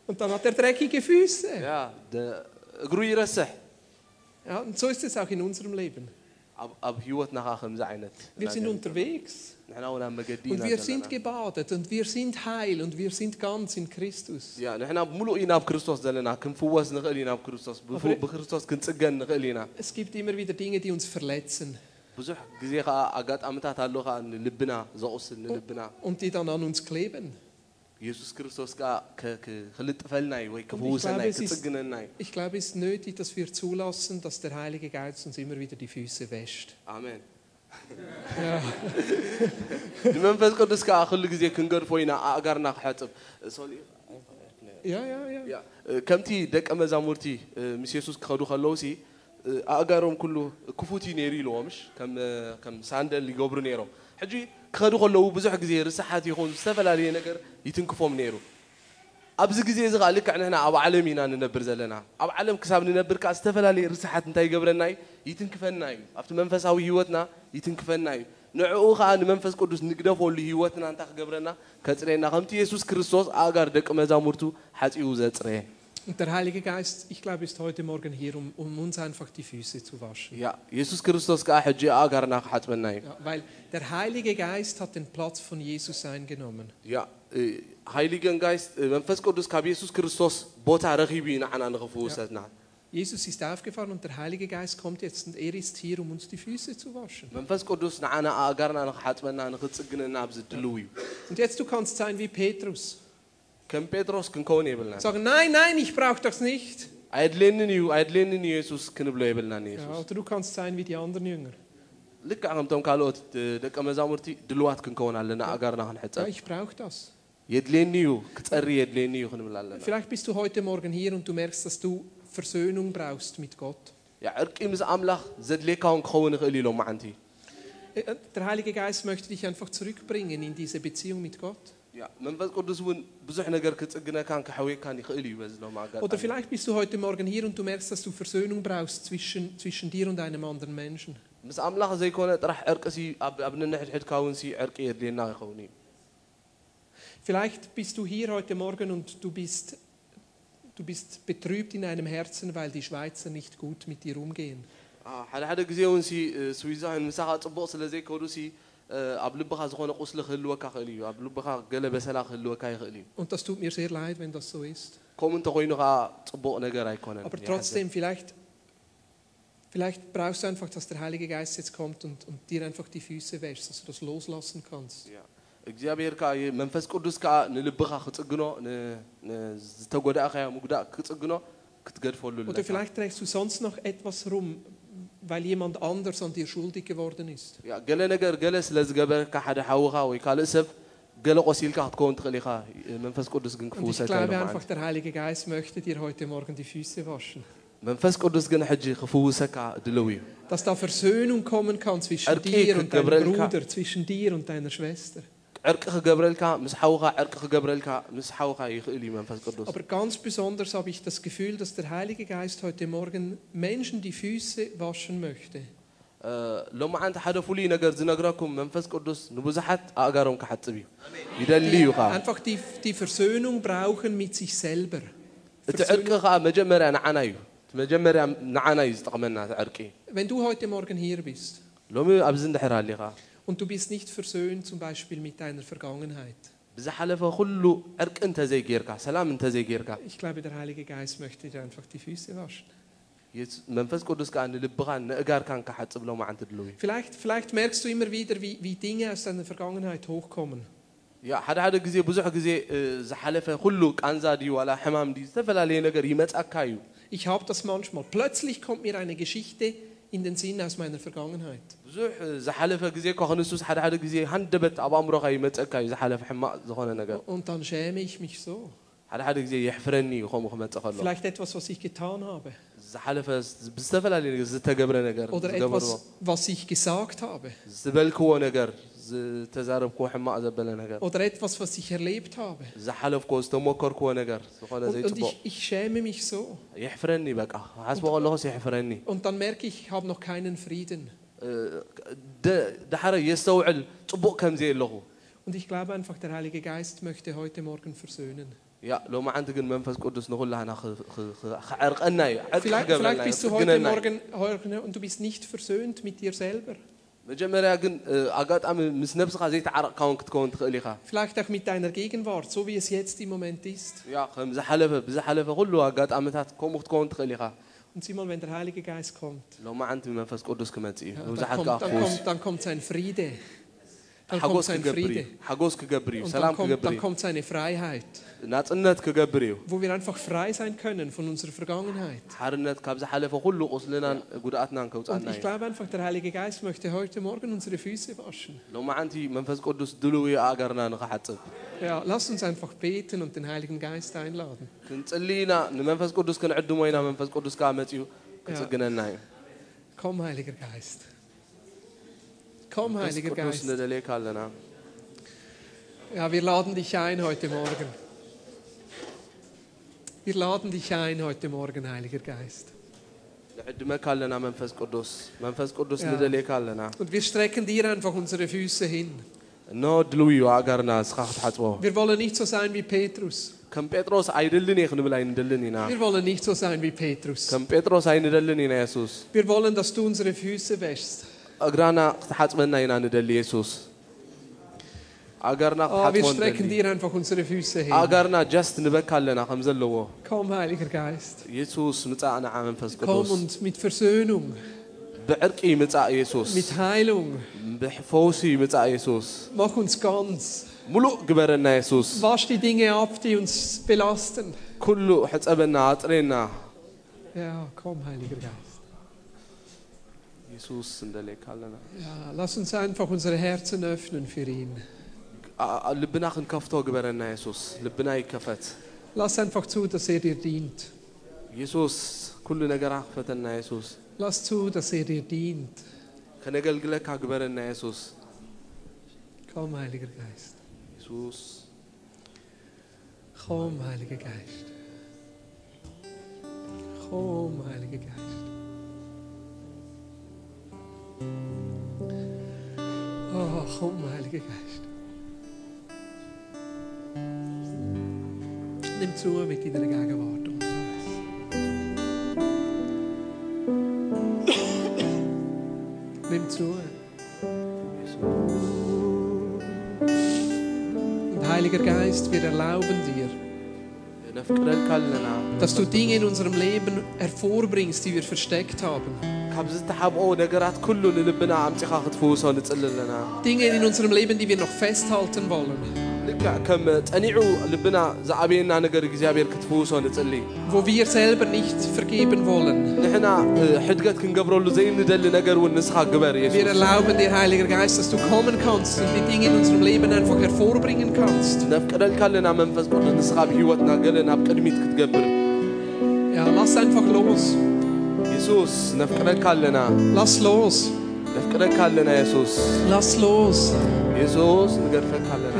und dann hat er dreckige Füße. ያ ደ- እግሩ ይረስሕ Ja, und so ist es auch in unserem Leben. ኣብ- ኣብ ሂወትና ከዓ ከምዚ ዓይነት Wir sind unterwegs ንሕና እውን ኣብ መገዲ und ኢና wir ዘለና sind gebadet und wir sind heil und wir sind ganz in Christus. ያ ንሕና ብምሉእ ኢና ኣብ ክርስቶስ ዘለና ክንፍወስ ንኽእል ኢና ኣብ ክርስቶስ ብፍ- ብክርስቶስ ክንፅገን ንኽእል ኢና Es gibt immer wieder Dinge, die uns verletzen ብዙሕ ግዜ ከዓ ኣጋጣሚታት ኣሎ ከዓ ንልብና ዘቑስል ንልብና und die dann an uns kleben. ኢየሱስ ክርስቶስ ከዓ ከ- ክ- ክልጥፈልና እዩ ወይ Und ich ክፍውሰና glaube, እዩ es ist, ክፅግነና እዩ ich glaube, es ist nötig, dass wir zulassen, dass der Heilige Geist uns immer wieder die Füße wäscht. ኣሜን ንመንፈስ ቅዱስ ከዓ ኩሉ ግዜ ክንገድፎ ኢና ኣእጋርና ክሓፅብ ሶሊ Ja, ja, ja. ያ ከምቲ ደቀ መዛሙርቲ እ፣ ምስ የሱስ ክኸዱ ከለዉ ሲ እ፣ ኣእጋሮም ኩሉ ክፉት እዩ ነይሩ ኢልዎምሽ ከም እ፣ ከም ሳንደል ይገብሩ ነይሮም ሕጂ ክኸዱ ከለዉ ብዙሕ ግዜ ርስሓት ይኹን ዝተፈላለየ ነገር ይትንክፎም ነይሩ ኣብዚ ግዜ እዚ ከዓ ልክዕ ንሕና ኣብ ዓለም ኢና ንነብር ዘለና ኣብ ዓለም ክሳብ ንነብር ከዓ ዝተፈላለየ ርስሓት እንታይ ይገብረና እዩ ይትንክፈና እዩ ኣብቲ መንፈሳዊ ሂወትና ይትንክፈና እዩ ንዕኡ ከዓ ንመንፈስ ቅዱስ ንግደፈሉ ሂወትና እንታይ ክገብረና ከፅረየና ከምቲ የሱስ ክርስቶስ ኣእጋር ደቂ መዛሙርቱ ሓፂኡ ዘፅረየ Und der Heilige Geist, ich glaube, ist heute Morgen hier, um, um uns einfach die Füße zu waschen. ያ የሱስ ክርስቶስ ከዓ ሕጂ ኣእጋርና ክሓፅበና እዩ Ja, weil der Heilige Geist hat den Platz von Jesus eingenommen. ያ እ፣ ሃይሊገን ጋይስት እ፣ መንፈስ ቅዱስ ካብ የሱስ ክርስቶስ ቦታ ረኺቡ እዩ ንዓና ንኽፍውሰትና Jesus ist aufgefahren und der Heilige Geist kommt jetzt und er ist hier, um uns die Füße zu waschen. መንፈስ ቅዱስ ንዓና ኣእጋርና ንክሓፅበና ንክፅግነና ኣብዚ ድልው እዩ Und jetzt du kannst sein wie Petrus. ከም ጴጥሮስ ክንከውን የብልና Sagen, nein, nein, ich brauche das nicht. ኣየድልየንን እዩ ኣየድልየንን እዩ የሱስ ክንብሎ የብልና Ja, ንየሱስ oder du kannst sein wie die anderen Jünger. ልክዕ ከምቶም ካልኦት እ፣ ደቀ መዛሙርቲ ድልዋት ክንከውን ኣለና ኣእጋርና Ja, ክንሕፀብ ich brauche das. የድልየኒ እዩ ክፀሪ የድልየኒ እዩ ክንብል ኣለና Vielleicht bist du heute Morgen hier und du merkst, dass du Versöhnung brauchst mit Gott. ያ ዕርቂ ምስ ኣምላኽ ዘድልየካ እውን ክኸውን ይኽእል ኢሎም ማዓንቲ Äh, Der Heilige Geist möchte dich einfach zurückbringen in diese Beziehung mit Gott. Oder vielleicht bist du heute Morgen hier und du merkst, dass du Versöhnung brauchst zwischen, zwischen dir und einem anderen Menschen. Vielleicht bist du hier heute Morgen und du bist, du bist betrübt in deinem Herzen, weil die Schweizer nicht gut mit dir umgehen. አ፣ ሓደ ሓደ ግዜ እውን ሲ እ፣ ስዊዛን ምሳኻ ፅቡቕ ስለ ዘይከዱ ሲ እ፣ ኣብ ልብኻ ዝኾነ ቁስሊ ክህልወካ ክእል እዩ ኣብ ልብኻ ገለ በሰላ ክህልወካ ይኽእል እዩ Und das tut mir sehr leid, wenn das so ist. ከምኡ እንተኮይኑ ከዓ ፅቡቕ ነገር ኣይኮነን Aber ይሓዝን። trotzdem, vielleicht, vielleicht brauchst du einfach, dass der Heilige Geist jetzt kommt und, und dir einfach die Füße wäscht, dass du das loslassen kannst. ያ፣ እግዚኣብሔር ከዓ የ- መንፈስ ቅዱስ ከዓ ንልብኻ ክፅግኖ ን- ንዝተጎዳእኸያ ምጉዳእ ክፅግኖ ክትገድፈሉ Oder ኣለካ vielleicht trägst du sonst noch etwas rum, weil jemand anders an dir schuldig geworden ist. ያ፣ ገለ ነገር ገለ ስለ ዝገበረካ ሓደ ሓውኻ ወይ ካልእ ሰብ ገለ ቆሲልካ ክትከውን ትኽእል ኢኻ መንፈስ ቅዱስ ግን Und ich ክፍውሰካ glaube ኢሎም einfach, der Heilige Geist möchte dir heute Morgen die Füße waschen. መንፈስ ቅዱስ ግን ሕጂ ክፍውሰካ ድልው እዩ Dass da Versöhnung kommen kann zwischen Erke dir und deinem Gabrielka. Bruder, zwischen dir und deiner Schwester. ዕርቂ ክገብረልካ ምስ ሓውኻ ዕርቂ ክገብረልካ ምስ ሓውኻ ይኽእል እዩ መንፈስ ቅዱስ Aber ganz besonders habe ich das Gefühl, dass der Heilige Geist heute Morgen Menschen die Füße waschen möchte. እ፣ ሎማዓንቲ ሓደ ፍሉይ ነገር ዝነግረኩም መንፈስ ቅዱስ ንብዙሓት ኣእጋሮም ክሓፅብ እዩ ይደሊ እዩ ከዓ Einfach die, die Versöhnung brauchen mit sich selber. እቲ ዕርቂ ከዓ መጀመርያ ንዓና እዩ እቲ መጀመርያ ንዓና እዩ ዝጠቕመና እቲ ዕርቂ Wenn du heute Morgen hier bist ሎሚ ኣብዚ እንድሕር ሃሊኻ und du bist nicht versöhnt zum Beispiel mit deiner Vergangenheit, ብዝሓለፈ ኩሉ ዕርቂ እንተዘይጌርካ ሰላም እንተዘይጌርካ ich glaube, der Heilige Geist möchte dir einfach die Füße waschen. የሱ- መንፈስ ቅዱስ ከዓ ንልብኻን ንእጋርካን ክሓፅብ ሎማዓንቲ ድልው እዩ Vielleicht, vielleicht merkst du immer wieder, wie, wie Dinge aus deiner Vergangenheit hochkommen. ያ ሓደ ሓደ ግዜ ብዙሕ ግዜ እ፣ ዝሓለፈ ኩሉ ቃንዛ ድዩ ዋላ ሕማም ድዩ ዝተፈላለየ ነገር ይመፃካ እዩ Ich habe das manchmal. Plötzlich kommt mir eine Geschichte in den Sinn aus meiner Vergangenheit. Und dann schäme ich mich so. Vielleicht etwas, was ich getan habe. Oder etwas, was ich gesagt habe. Oder etwas, was ich erlebt habe. Und, und ich, ich, schäme mich so. Und, und dann merke ich, ich habe noch keinen Frieden. Und ich glaube einfach, der Heilige Geist möchte heute Morgen versöhnen. Vielleicht, vielleicht bist du heute morgen und du bist nicht versöhnt mit dir selber. Vielleicht auch mit deiner Gegenwart, so wie es jetzt im Moment ist. Und sieh mal, wenn der Heilige Geist kommt, dann kommt, dann kommt sein Friede dann kommt sein Friede. Und dann kommt, dann kommt seine Freiheit. Wo wir einfach frei sein können von unserer Vergangenheit. Und ich glaube einfach, der Heilige Geist möchte heute Morgen unsere Füße waschen. Ja, lass uns einfach beten und den Heiligen Geist einladen. Ja. Komm, Heiliger Geist. Komm, መንፈስ Heiliger ቅዱስ Geist. ንደልየካ ኣለና Ja, wir laden dich ein heute Morgen. Wir laden dich ein heute Morgen, Heiliger Geist. ንዕድመካ ኣለና መንፈስ ቅዱስ መንፈስ ቅዱስ ያ። ንደልየካ ኣለና Und wir strecken dir einfach unsere Füße hin. እኖ ድልው እዩ ኣጋርና ንስኻ ክትሓፅቦ Wir wollen nicht so sein wie Petrus. ከም ጴጥሮስ ኣይደልን እየ ክንብል ኣይንደልን ኢና Wir wollen nicht so sein wie Petrus. ከም ጴጥሮስ ኣይንደልን ኢና የሱስ Wir wollen, dass du unsere Füße wäschst. እግራና ክትሓፅበና ኢና ንደሊ የሱስ ኣጋርና Oh, wir ክትሓፅቦ strecken ንደሊ dir einfach unsere Füße hin. ኣጋርና ጀስት ንበካ ኣለና ከም ዘለዎ Komm, Heiliger Geist. የሱስ ምፃእ ንዓ መንፈስ Komm ቅዱስ und mit Versöhnung, ብዕርቂ ምፃእ የሱስ mit Heilung. ብፈውሲ ምፃእ የሱስ Mach uns ganz. ሙሉእ ግበረና የሱስ Wasch die Dinge ab, die uns belasten. ኩሉ ሕፀበና ኣጥሬና Ja, komm, Heiliger Geist. Ja, lass uns einfach unsere Herzen öffnen für ihn. Lass einfach zu, dass er dir dient. Jesus, Lass zu, dass er dir dient. Komm, Heiliger Geist. Jesus. Komm, Heiliger Geist. Komm, Heiliger Geist. Oh, komm, Heiliger Geist. Nimm zu mit deiner Gegenwart unter uns. Nimm zu. Und Heiliger Geist, wir erlauben dir, dass du Dinge in unserem Leben hervorbringst, die wir versteckt haben. ካብ ዝተሓብኦ ነገራት ኩሉ ንልብና ኣምፂኻ ክትፍውሶ ንፅሊ ኣለና Dinge in unserem Leben, die wir noch festhalten wollen, ልክዕ ከም ፀኒዑ ልብና ዝኣበየና ነገር እግዚኣብሔር ክትፍውሶ ንፅሊ wo wir selber nicht vergeben wollen. ንሕና እ፣ ሕድገት ክንገብረሉ ዘይንደሊ ነገር እውን ንስኻ ግበር Wir የሱስ erlauben dir, Heiliger Geist, dass du kommen kannst und die Dinge in unserem Leben einfach hervorbringen kannst. ነፍቅደልካ ኣለና መንፈስ ቅዱስ ንስኻ ብሂወትና ገለ ናብ ቅድሚት ክትገብር Ja, lass einfach los. የሱስ ነፍቅደልካ ኣለና Lass los. ነፍቅደልካ ኣለና የሱስ Lass los. የሱስ ንገድፈካ ኣለና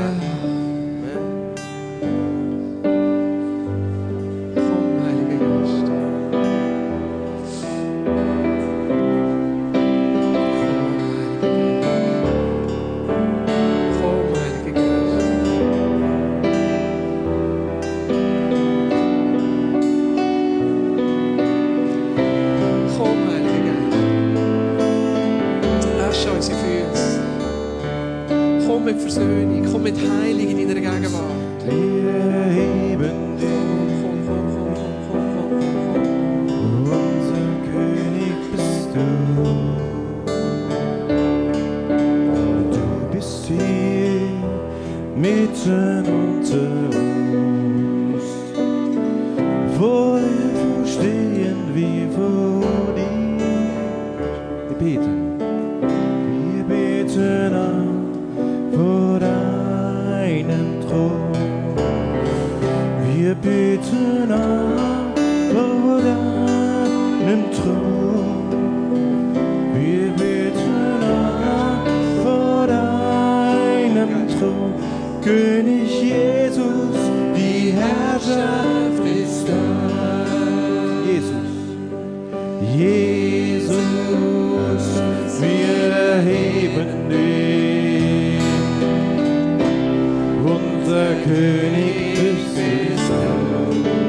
König küsst sie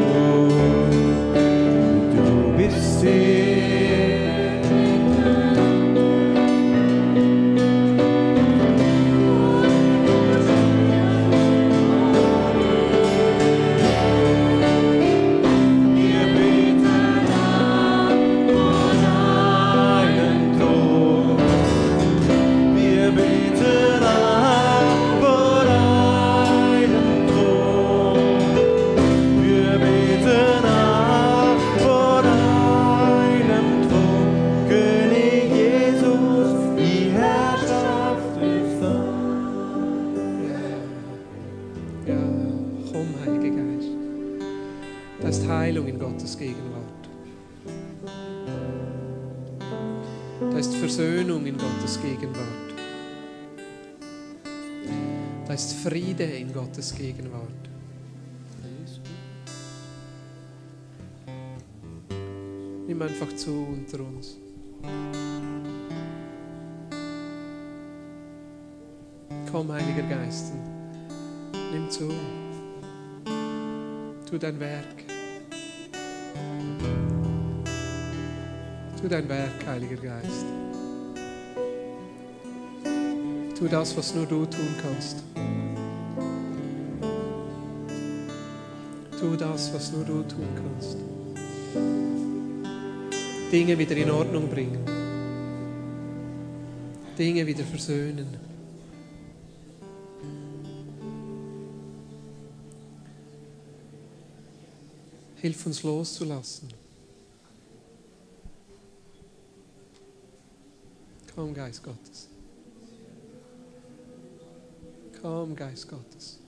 dein Werk. Tu dein Werk, Heiliger Geist. Tu das, was nur du tun kannst. Tu das, was nur du tun kannst. Dinge wieder in Ordnung bringen. Dinge wieder versöhnen. Hilf uns loszulassen. Komm, Geist Gottes. Komm, Geist Gottes.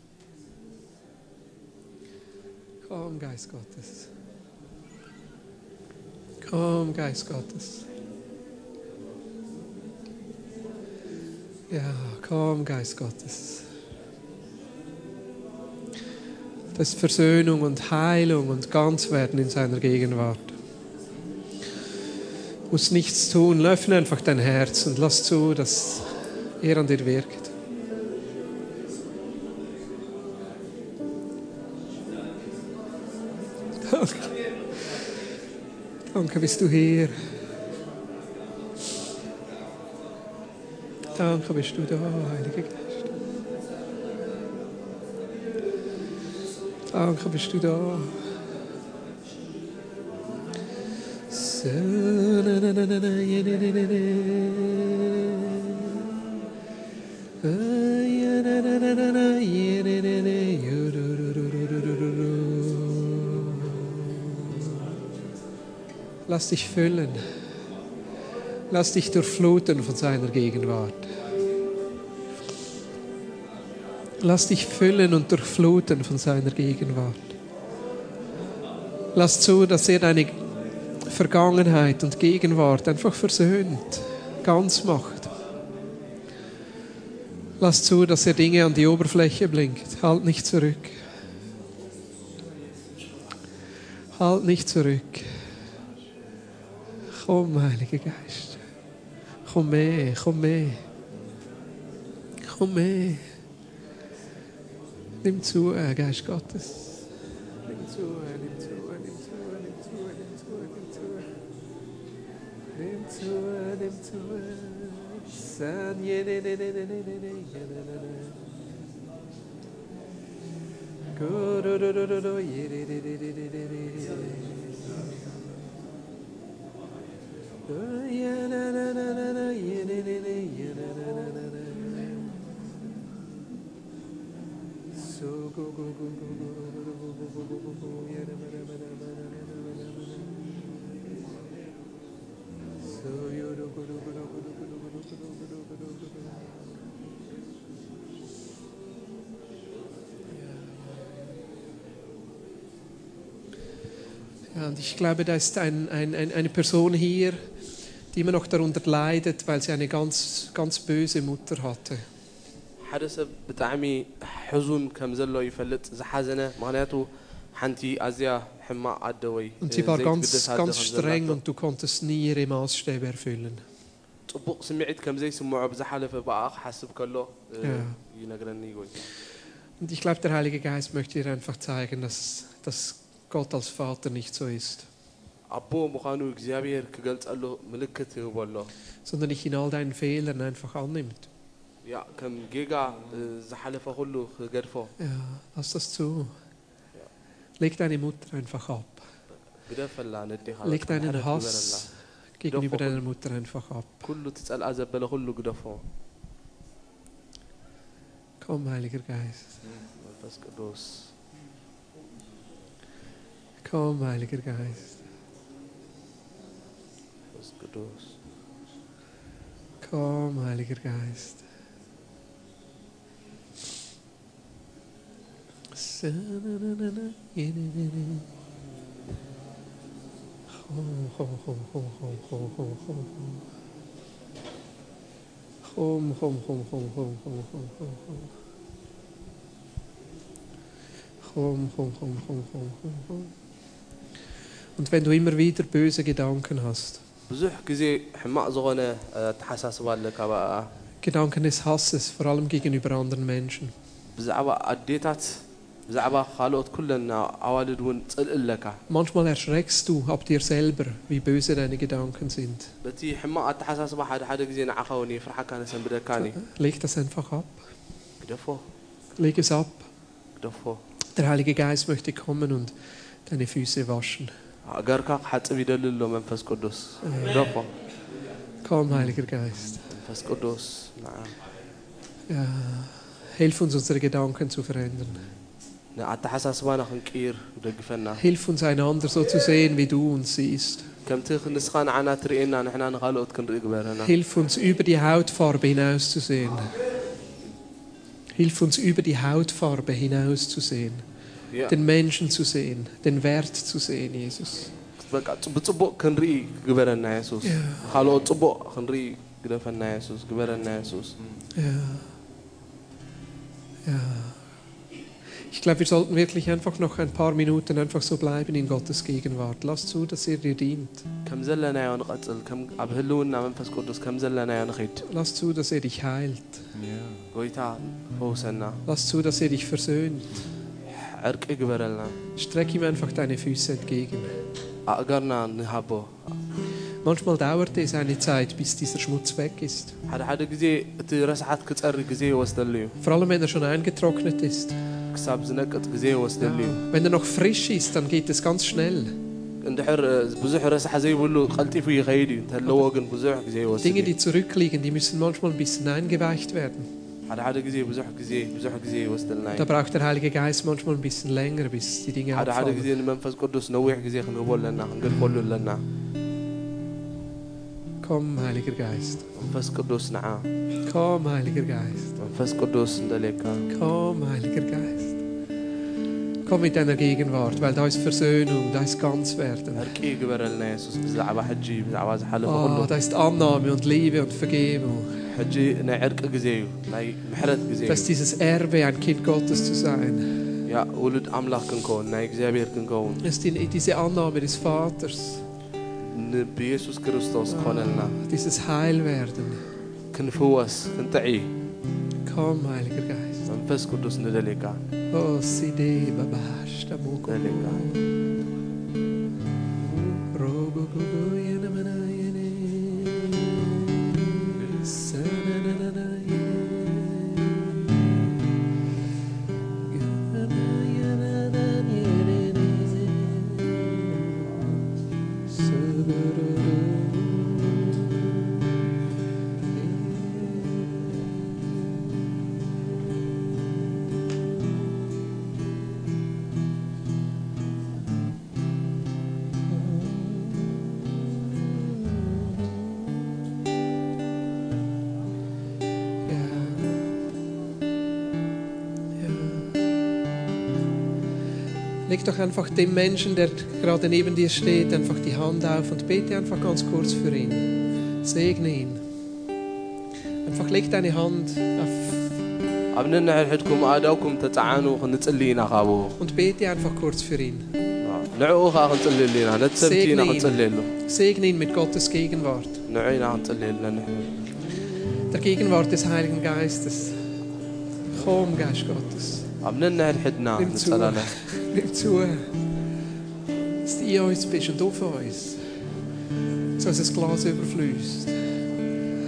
Komm, Geist Gottes. Komm, Geist Gottes. Ja, komm, Geist Gottes. Das ist Versöhnung und Heilung und Ganzwerden in seiner Gegenwart. Du musst nichts tun, öffne einfach dein Herz und lass zu, dass er an dir wirkt. Danke. Danke, bist du hier. Danke, bist du da, Heiliger Geist. Du, du, du, du. Lass dich füllen. Lass dich durchfluten von seiner Gegenwart. Lass dich füllen und durchfluten von seiner Gegenwart. Lass zu, dass er deine Vergangenheit und Gegenwart einfach versöhnt, ganz macht. Lass zu, dass er Dinge an die Oberfläche bringt. Halt nicht zurück. Halt nicht zurück. Komm, Heiliger Geist. Komm mehr, komm mehr. Komm mehr. Nimm zu, äh, Geist Gottes. Nimm zu, äh, nimm zu, äh, nimm zu, äh, nimm zu, äh, nimm zu, äh, nimm zu. äh. Nimm zu, äh, nimm zu. äh. San, je, ne, ne, ne, ne, ne, ne, ne, ne, ne, ne. Go, do, do, do, do, do, je, ne, ne, ne, ne, ne, ne, ne. Oh, yeah, na, na, na, na, na, yeah, ne, ne, ne, yeah, na, na, Ja, und ich glaube, da ist ein, ein, eine Person hier, die immer noch darunter leidet, weil sie eine ganz, ganz böse Mutter hatte. حدث بدعمي ሕዙን ከም ዘሎ ይፈልጥ ዝሓዘነ ምክንያቱ ሓንቲ ኣዝያ ሕማቅ ኣደ ወይ Und እ, sie war ganz, ዘይትግደስ ኣደ ganz ከም streng ዘላቶ und du konntest nie ihre Maßstäbe erfüllen. ፅቡቅ ስምዒት ከም ዘይስምዖ ብዝሓለፈ በኣ ክሓስብ ከሎ እ፣ Ja. ይነግረኒ ጎይታ Und ich glaube, der Heilige Geist möchte dir einfach zeigen, dass, dass Gott als Vater nicht so ist, ኣቦ ምዃኑ እግዚኣብሔር ክገልፀሉ ምልክት ይህቦ ኣሎ sondern dich in all deinen Fehlern einfach annimmt. يا كم جيجا زحلفة خلو خجرفة أستستو ليك تاني موت رين فخاب بدافع عن الدخان ليك تاني نهاس كيجني بدل الموت رين فخاب كله تسأل أزب بلا خلو جدافع كم هالي كرجايس بس كدوس كم هالي كرجايس بس كدوس كم هالي كرجايس Hum, hum, hum, hum, hum, hum, hum, hum, hum. Hum, hum, hum, hum, hum, hum, hum. Und wenn du immer wieder böse Gedanken hast. Gedanken des Hasses, vor allem gegenüber anderen Menschen. Manchmal erschreckst du ab dir selber, wie böse deine Gedanken sind. Leg das einfach ab. Leg es ab. Der Heilige Geist möchte kommen und deine Füße waschen. Komm, Heiliger Geist. Ja, hilf uns, unsere Gedanken zu verändern. Hilf uns einander so zu sehen, wie du uns siehst. Hilf uns über die Hautfarbe hinaus zu sehen. Hilf uns über die Hautfarbe hinaus zu sehen. Den Menschen zu sehen, den Wert zu sehen, Jesus. Ja. Ja. Ja. Ich glaube, wir sollten wirklich einfach noch ein paar Minuten einfach so bleiben in Gottes Gegenwart. Lass zu, dass er dir dient. Lass zu, dass er dich heilt. Lass zu, dass er dich versöhnt. Streck ihm einfach deine Füße entgegen. Manchmal dauert es eine Zeit, bis dieser Schmutz weg ist. Vor allem, wenn er schon eingetrocknet ist. Wenn er noch frisch ist, dann geht es ganz schnell. Dinge, die zurückliegen, die müssen manchmal ein bisschen eingeweicht werden. Da braucht der Heilige Geist manchmal ein bisschen länger, bis die Dinge abfallen. Komm, Heiliger Geist. Komm, Heiliger Geist. Komm, Heiliger Geist. Komm mit deiner Gegenwart, weil da ist Versöhnung, da ist Ganzwerden. Oh, da ist Annahme und Liebe und Vergebung. Da ist dieses Erbe, ein Kind Gottes zu sein. Ja, ist diese Annahme des Vaters. بيسوس كريستوس dieses ah, Heilwerden komm heiliger geist. oh sidi babash tabuko doch einfach dem Menschen, der gerade neben dir steht, einfach die Hand auf und bete einfach ganz kurz für ihn. Segne ihn. Einfach leg deine Hand auf. أبننا Und bete einfach kurz für ihn. نعوه خا Segne ihn mit Gottes Gegenwart. Der Gegenwart des Heiligen Geistes. Komm, Geist Gottes. أبننا حدنا نتسلي ihm zu, dass du in uns bist und auf uns. Dass uns ein Glas überfließt.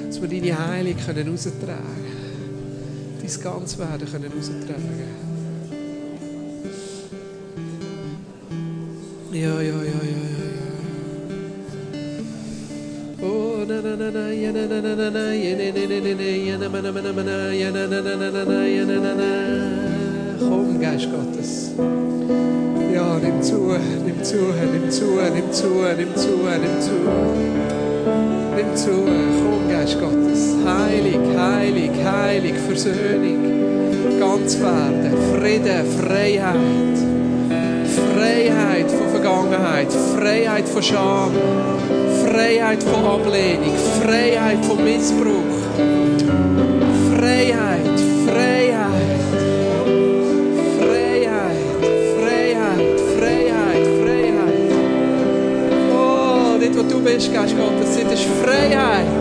Dass wir deine Heilung können raustragen können. Dein ganzes Werden können raustragen können. Ja, ja, ja, ja, ja. Oh, na, na, na, na, ja, na, na, na, na, na, ja, na, na, na, na, na, ja, na, na, na, na, na, ja, na, na, na, na, na, ja, na, na, na, na, Komm, Geist Gottes. Ja, nimm zu, nimm zu, nimm zu, nimm zu, nimm zu, nimm zu. Nimm zu, komm, Geist Gottes. Heilig, heilig, heilig, Versöhnung, Ganzwerden, Frieden, Freiheit. Freiheit von Vergangenheit, Freiheit von Scham, Freiheit von Ablehnung, Freiheit von Missbrauch. Dort wo du bist, Geist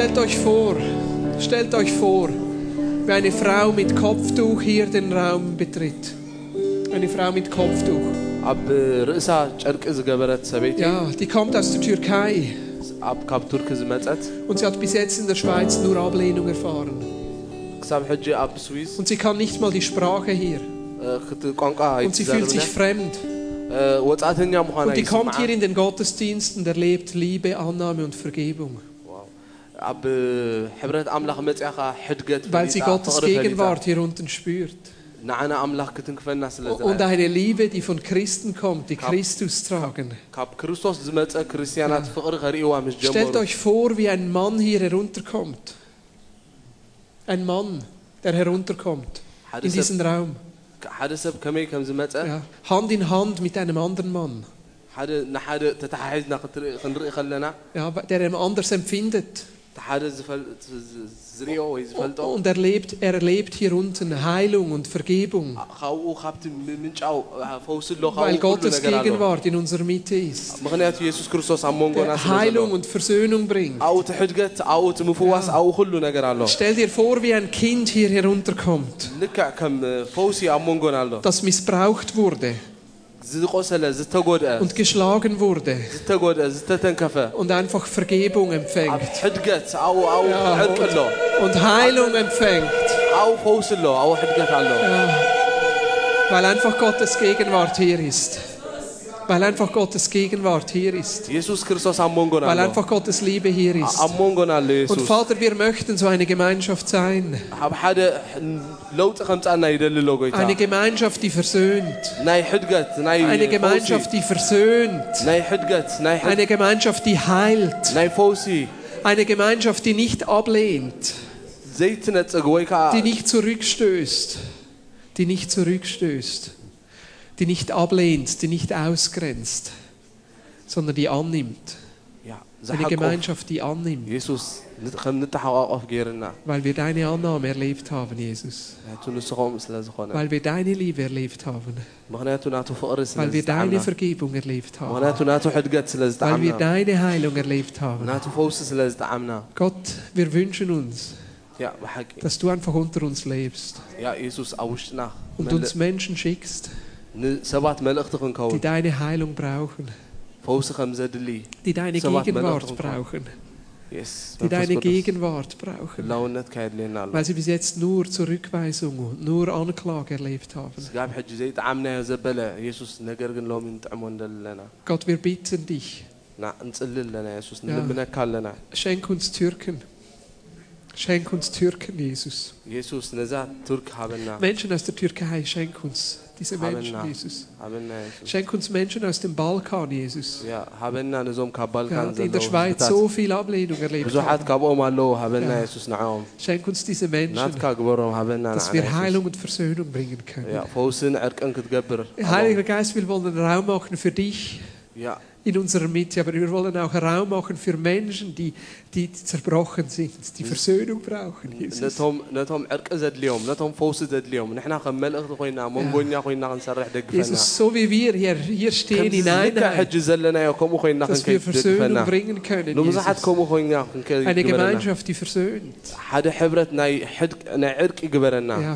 Stellt euch vor, stellt euch vor, wie eine Frau mit Kopftuch hier den Raum betritt. Eine Frau mit Kopftuch. Ja, die kommt aus der Türkei. Und sie hat bis jetzt in der Schweiz nur Ablehnung erfahren. Und sie kann nicht mal die Sprache hier. Und sie fühlt sich fremd. Und die kommt hier in den Gottesdienst und erlebt Liebe, Annahme und Vergebung. Weil sie Gottes Gegenwart hier unten spürt. Und eine Liebe, die von Christen kommt, die Christus tragen. Stellt euch vor, wie ein Mann hier herunterkommt. Ein Mann, der herunterkommt in diesen Raum. Hand in Hand mit einem anderen Mann. Ja, der ihm anders empfindet. Und er, lebt, er erlebt hier unten Heilung und Vergebung. Weil Gottes Gegenwart in unserer Mitte ist. Der Heilung und Versöhnung bringt. Ja. Stell dir vor, wie ein Kind hier herunterkommt, das missbraucht wurde und geschlagen wurde. Und einfach Vergebung empfängt. Ja, und, und, Heilung empfängt. Ja, weil einfach Gottes Gegenwart hier ist. Weil einfach Gottes Gegenwart hier ist. Jesus Christus Weil einfach Gottes Liebe hier ist. Und Vater, wir möchten so eine Gemeinschaft sein. Eine Gemeinschaft, die versöhnt. Eine Gemeinschaft, die versöhnt. Eine Gemeinschaft, die heilt. Eine Gemeinschaft, die nicht ablehnt. Die nicht zurückstößt. Die nicht zurückstößt die nicht ablehnt, die nicht ausgrenzt, sondern die annimmt. Eine Gemeinschaft, die annimmt. Jesus, weil wir deine Annahme erlebt haben, Jesus. Weil wir deine Liebe erlebt haben. Weil wir deine Vergebung erlebt haben. Weil wir deine Heilung erlebt haben. Gott, wir wünschen uns, dass du einfach unter uns lebst. Und uns Menschen schickst die deine Heilung brauchen, die deine Gegenwart brauchen. Die deine Gegenwart brauchen, weil sie bis jetzt nur Zurückweisung und nur Anklage erlebt haben. Gott, wir bitten dich. Ja. Schenk uns Türken. Schenk uns Türken, Jesus. Menschen aus der Türkei, schenk uns diese Menschen, Jesus. Schenk uns Menschen aus dem Balkan, Jesus. Ja, die in der Schweiz so viel Ablehnung erlebt haben. Schenk uns diese Menschen, dass wir Heilung und Versöhnung bringen können. Heiliger Geist, wir wollen Raum machen für dich. In unserer Mitte, aber wir wollen auch Raum machen für Menschen, die die zerbrochen sind, die Versöhnung brauchen, Jesus. نتهم ah. Jesus, so wie wir hier, hier stehen in Einheit, dass wir Versöhnung bringen können, Jesus. Eine Gemeinschaft, die versöhnt. Ja,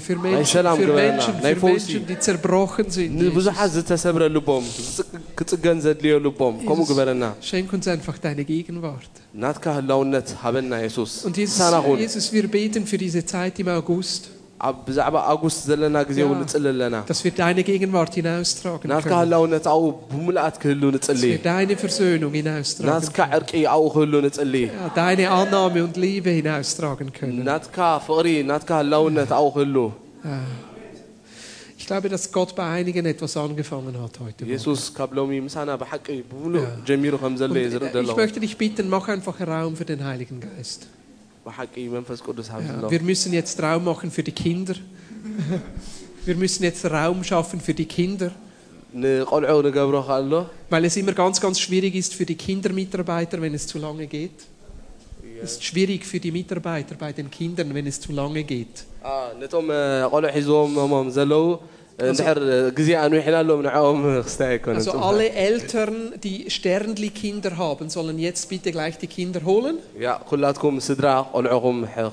für Menschen, für Menschen, für Menschen, die zerbrochen sind. بزحات زت Schenk uns einfach deine Gegenwart. Und Jesus, Jesus, wir beten für diese Zeit im August. Ja, dass wir deine Gegenwart hinaustragen können. Dass wir deine Versöhnung hinaustragen können. Ja, deine Annahme und Liebe hinaustragen können. Ja. Ich glaube, dass Gott bei einigen etwas angefangen hat heute. Jesus ja. Äh, ich möchte dich bitten, mach einfach Raum für den Heiligen Geist. Ja, wir müssen jetzt Raum machen für die Kinder. *laughs* Wir müssen jetzt Raum schaffen für die Kinder. Weil es immer ganz, ganz schwierig ist für die Kindermitarbeiter, wenn es zu lange geht. Es ist schwierig für die Mitarbeiter bei den Kindern, wenn es zu lange geht. Ah, nicht um, دحر Also, also alle Eltern, die Sternli-Kinder haben, sollen jetzt bitte gleich die Kinder holen.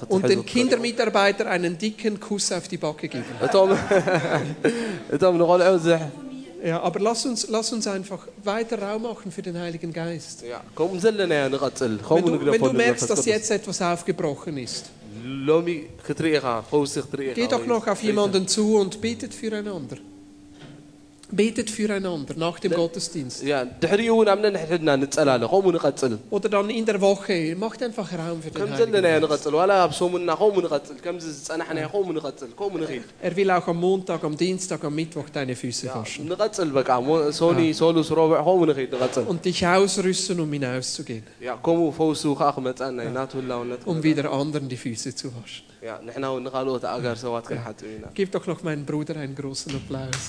Und den Kindermitarbeiter einen dicken Kuss auf die Backe geben. *laughs* *laughs* Ja, aber lass uns, lass uns einfach weiter Raum machen für den Heiligen Geist. Ja, wenn du, wenn du merkst, dass jetzt etwas aufgebrochen ist. Lass Geh doch noch auf jemanden zu und betet füreinander. Betet füreinander nach dem Gottesdienst. ያ ድሕሪኡ እውን ኣብ ነንሕድሕድና ንፀላለ ከምኡ ንቐፅል Oder dann in der Woche. Macht einfach Raum für den ከም Heiligen ዘለናዮ Geist. ንቐፅል ዋላ ኣብ ሰሙንና ከምኡ ንቐፅል ከምዚ ዝፀናሕናዮ ከምኡ ንቐፅል ከምኡ ንኽኢል Er will auch am Montag, am Dienstag, am Mittwoch deine Füße waschen. ንቐፅል በቃ ሞ- ሶኒ ሶሉስ ሮብዕ ከምኡ ንኽኢል ንቐፅል Und dich ausrüsten, um hinauszugehen. ያ ከምኡ ፈውሱ ከዓ ክመፀና እዩ ናቱ ህላውነት Um wieder anderen die Füße zu waschen. ያ ንሕና እውን ንካልኦት ኣጋር ሰባት ክንሓጥብ ኢና Gib doch noch meinem Bruder einen großen Applaus.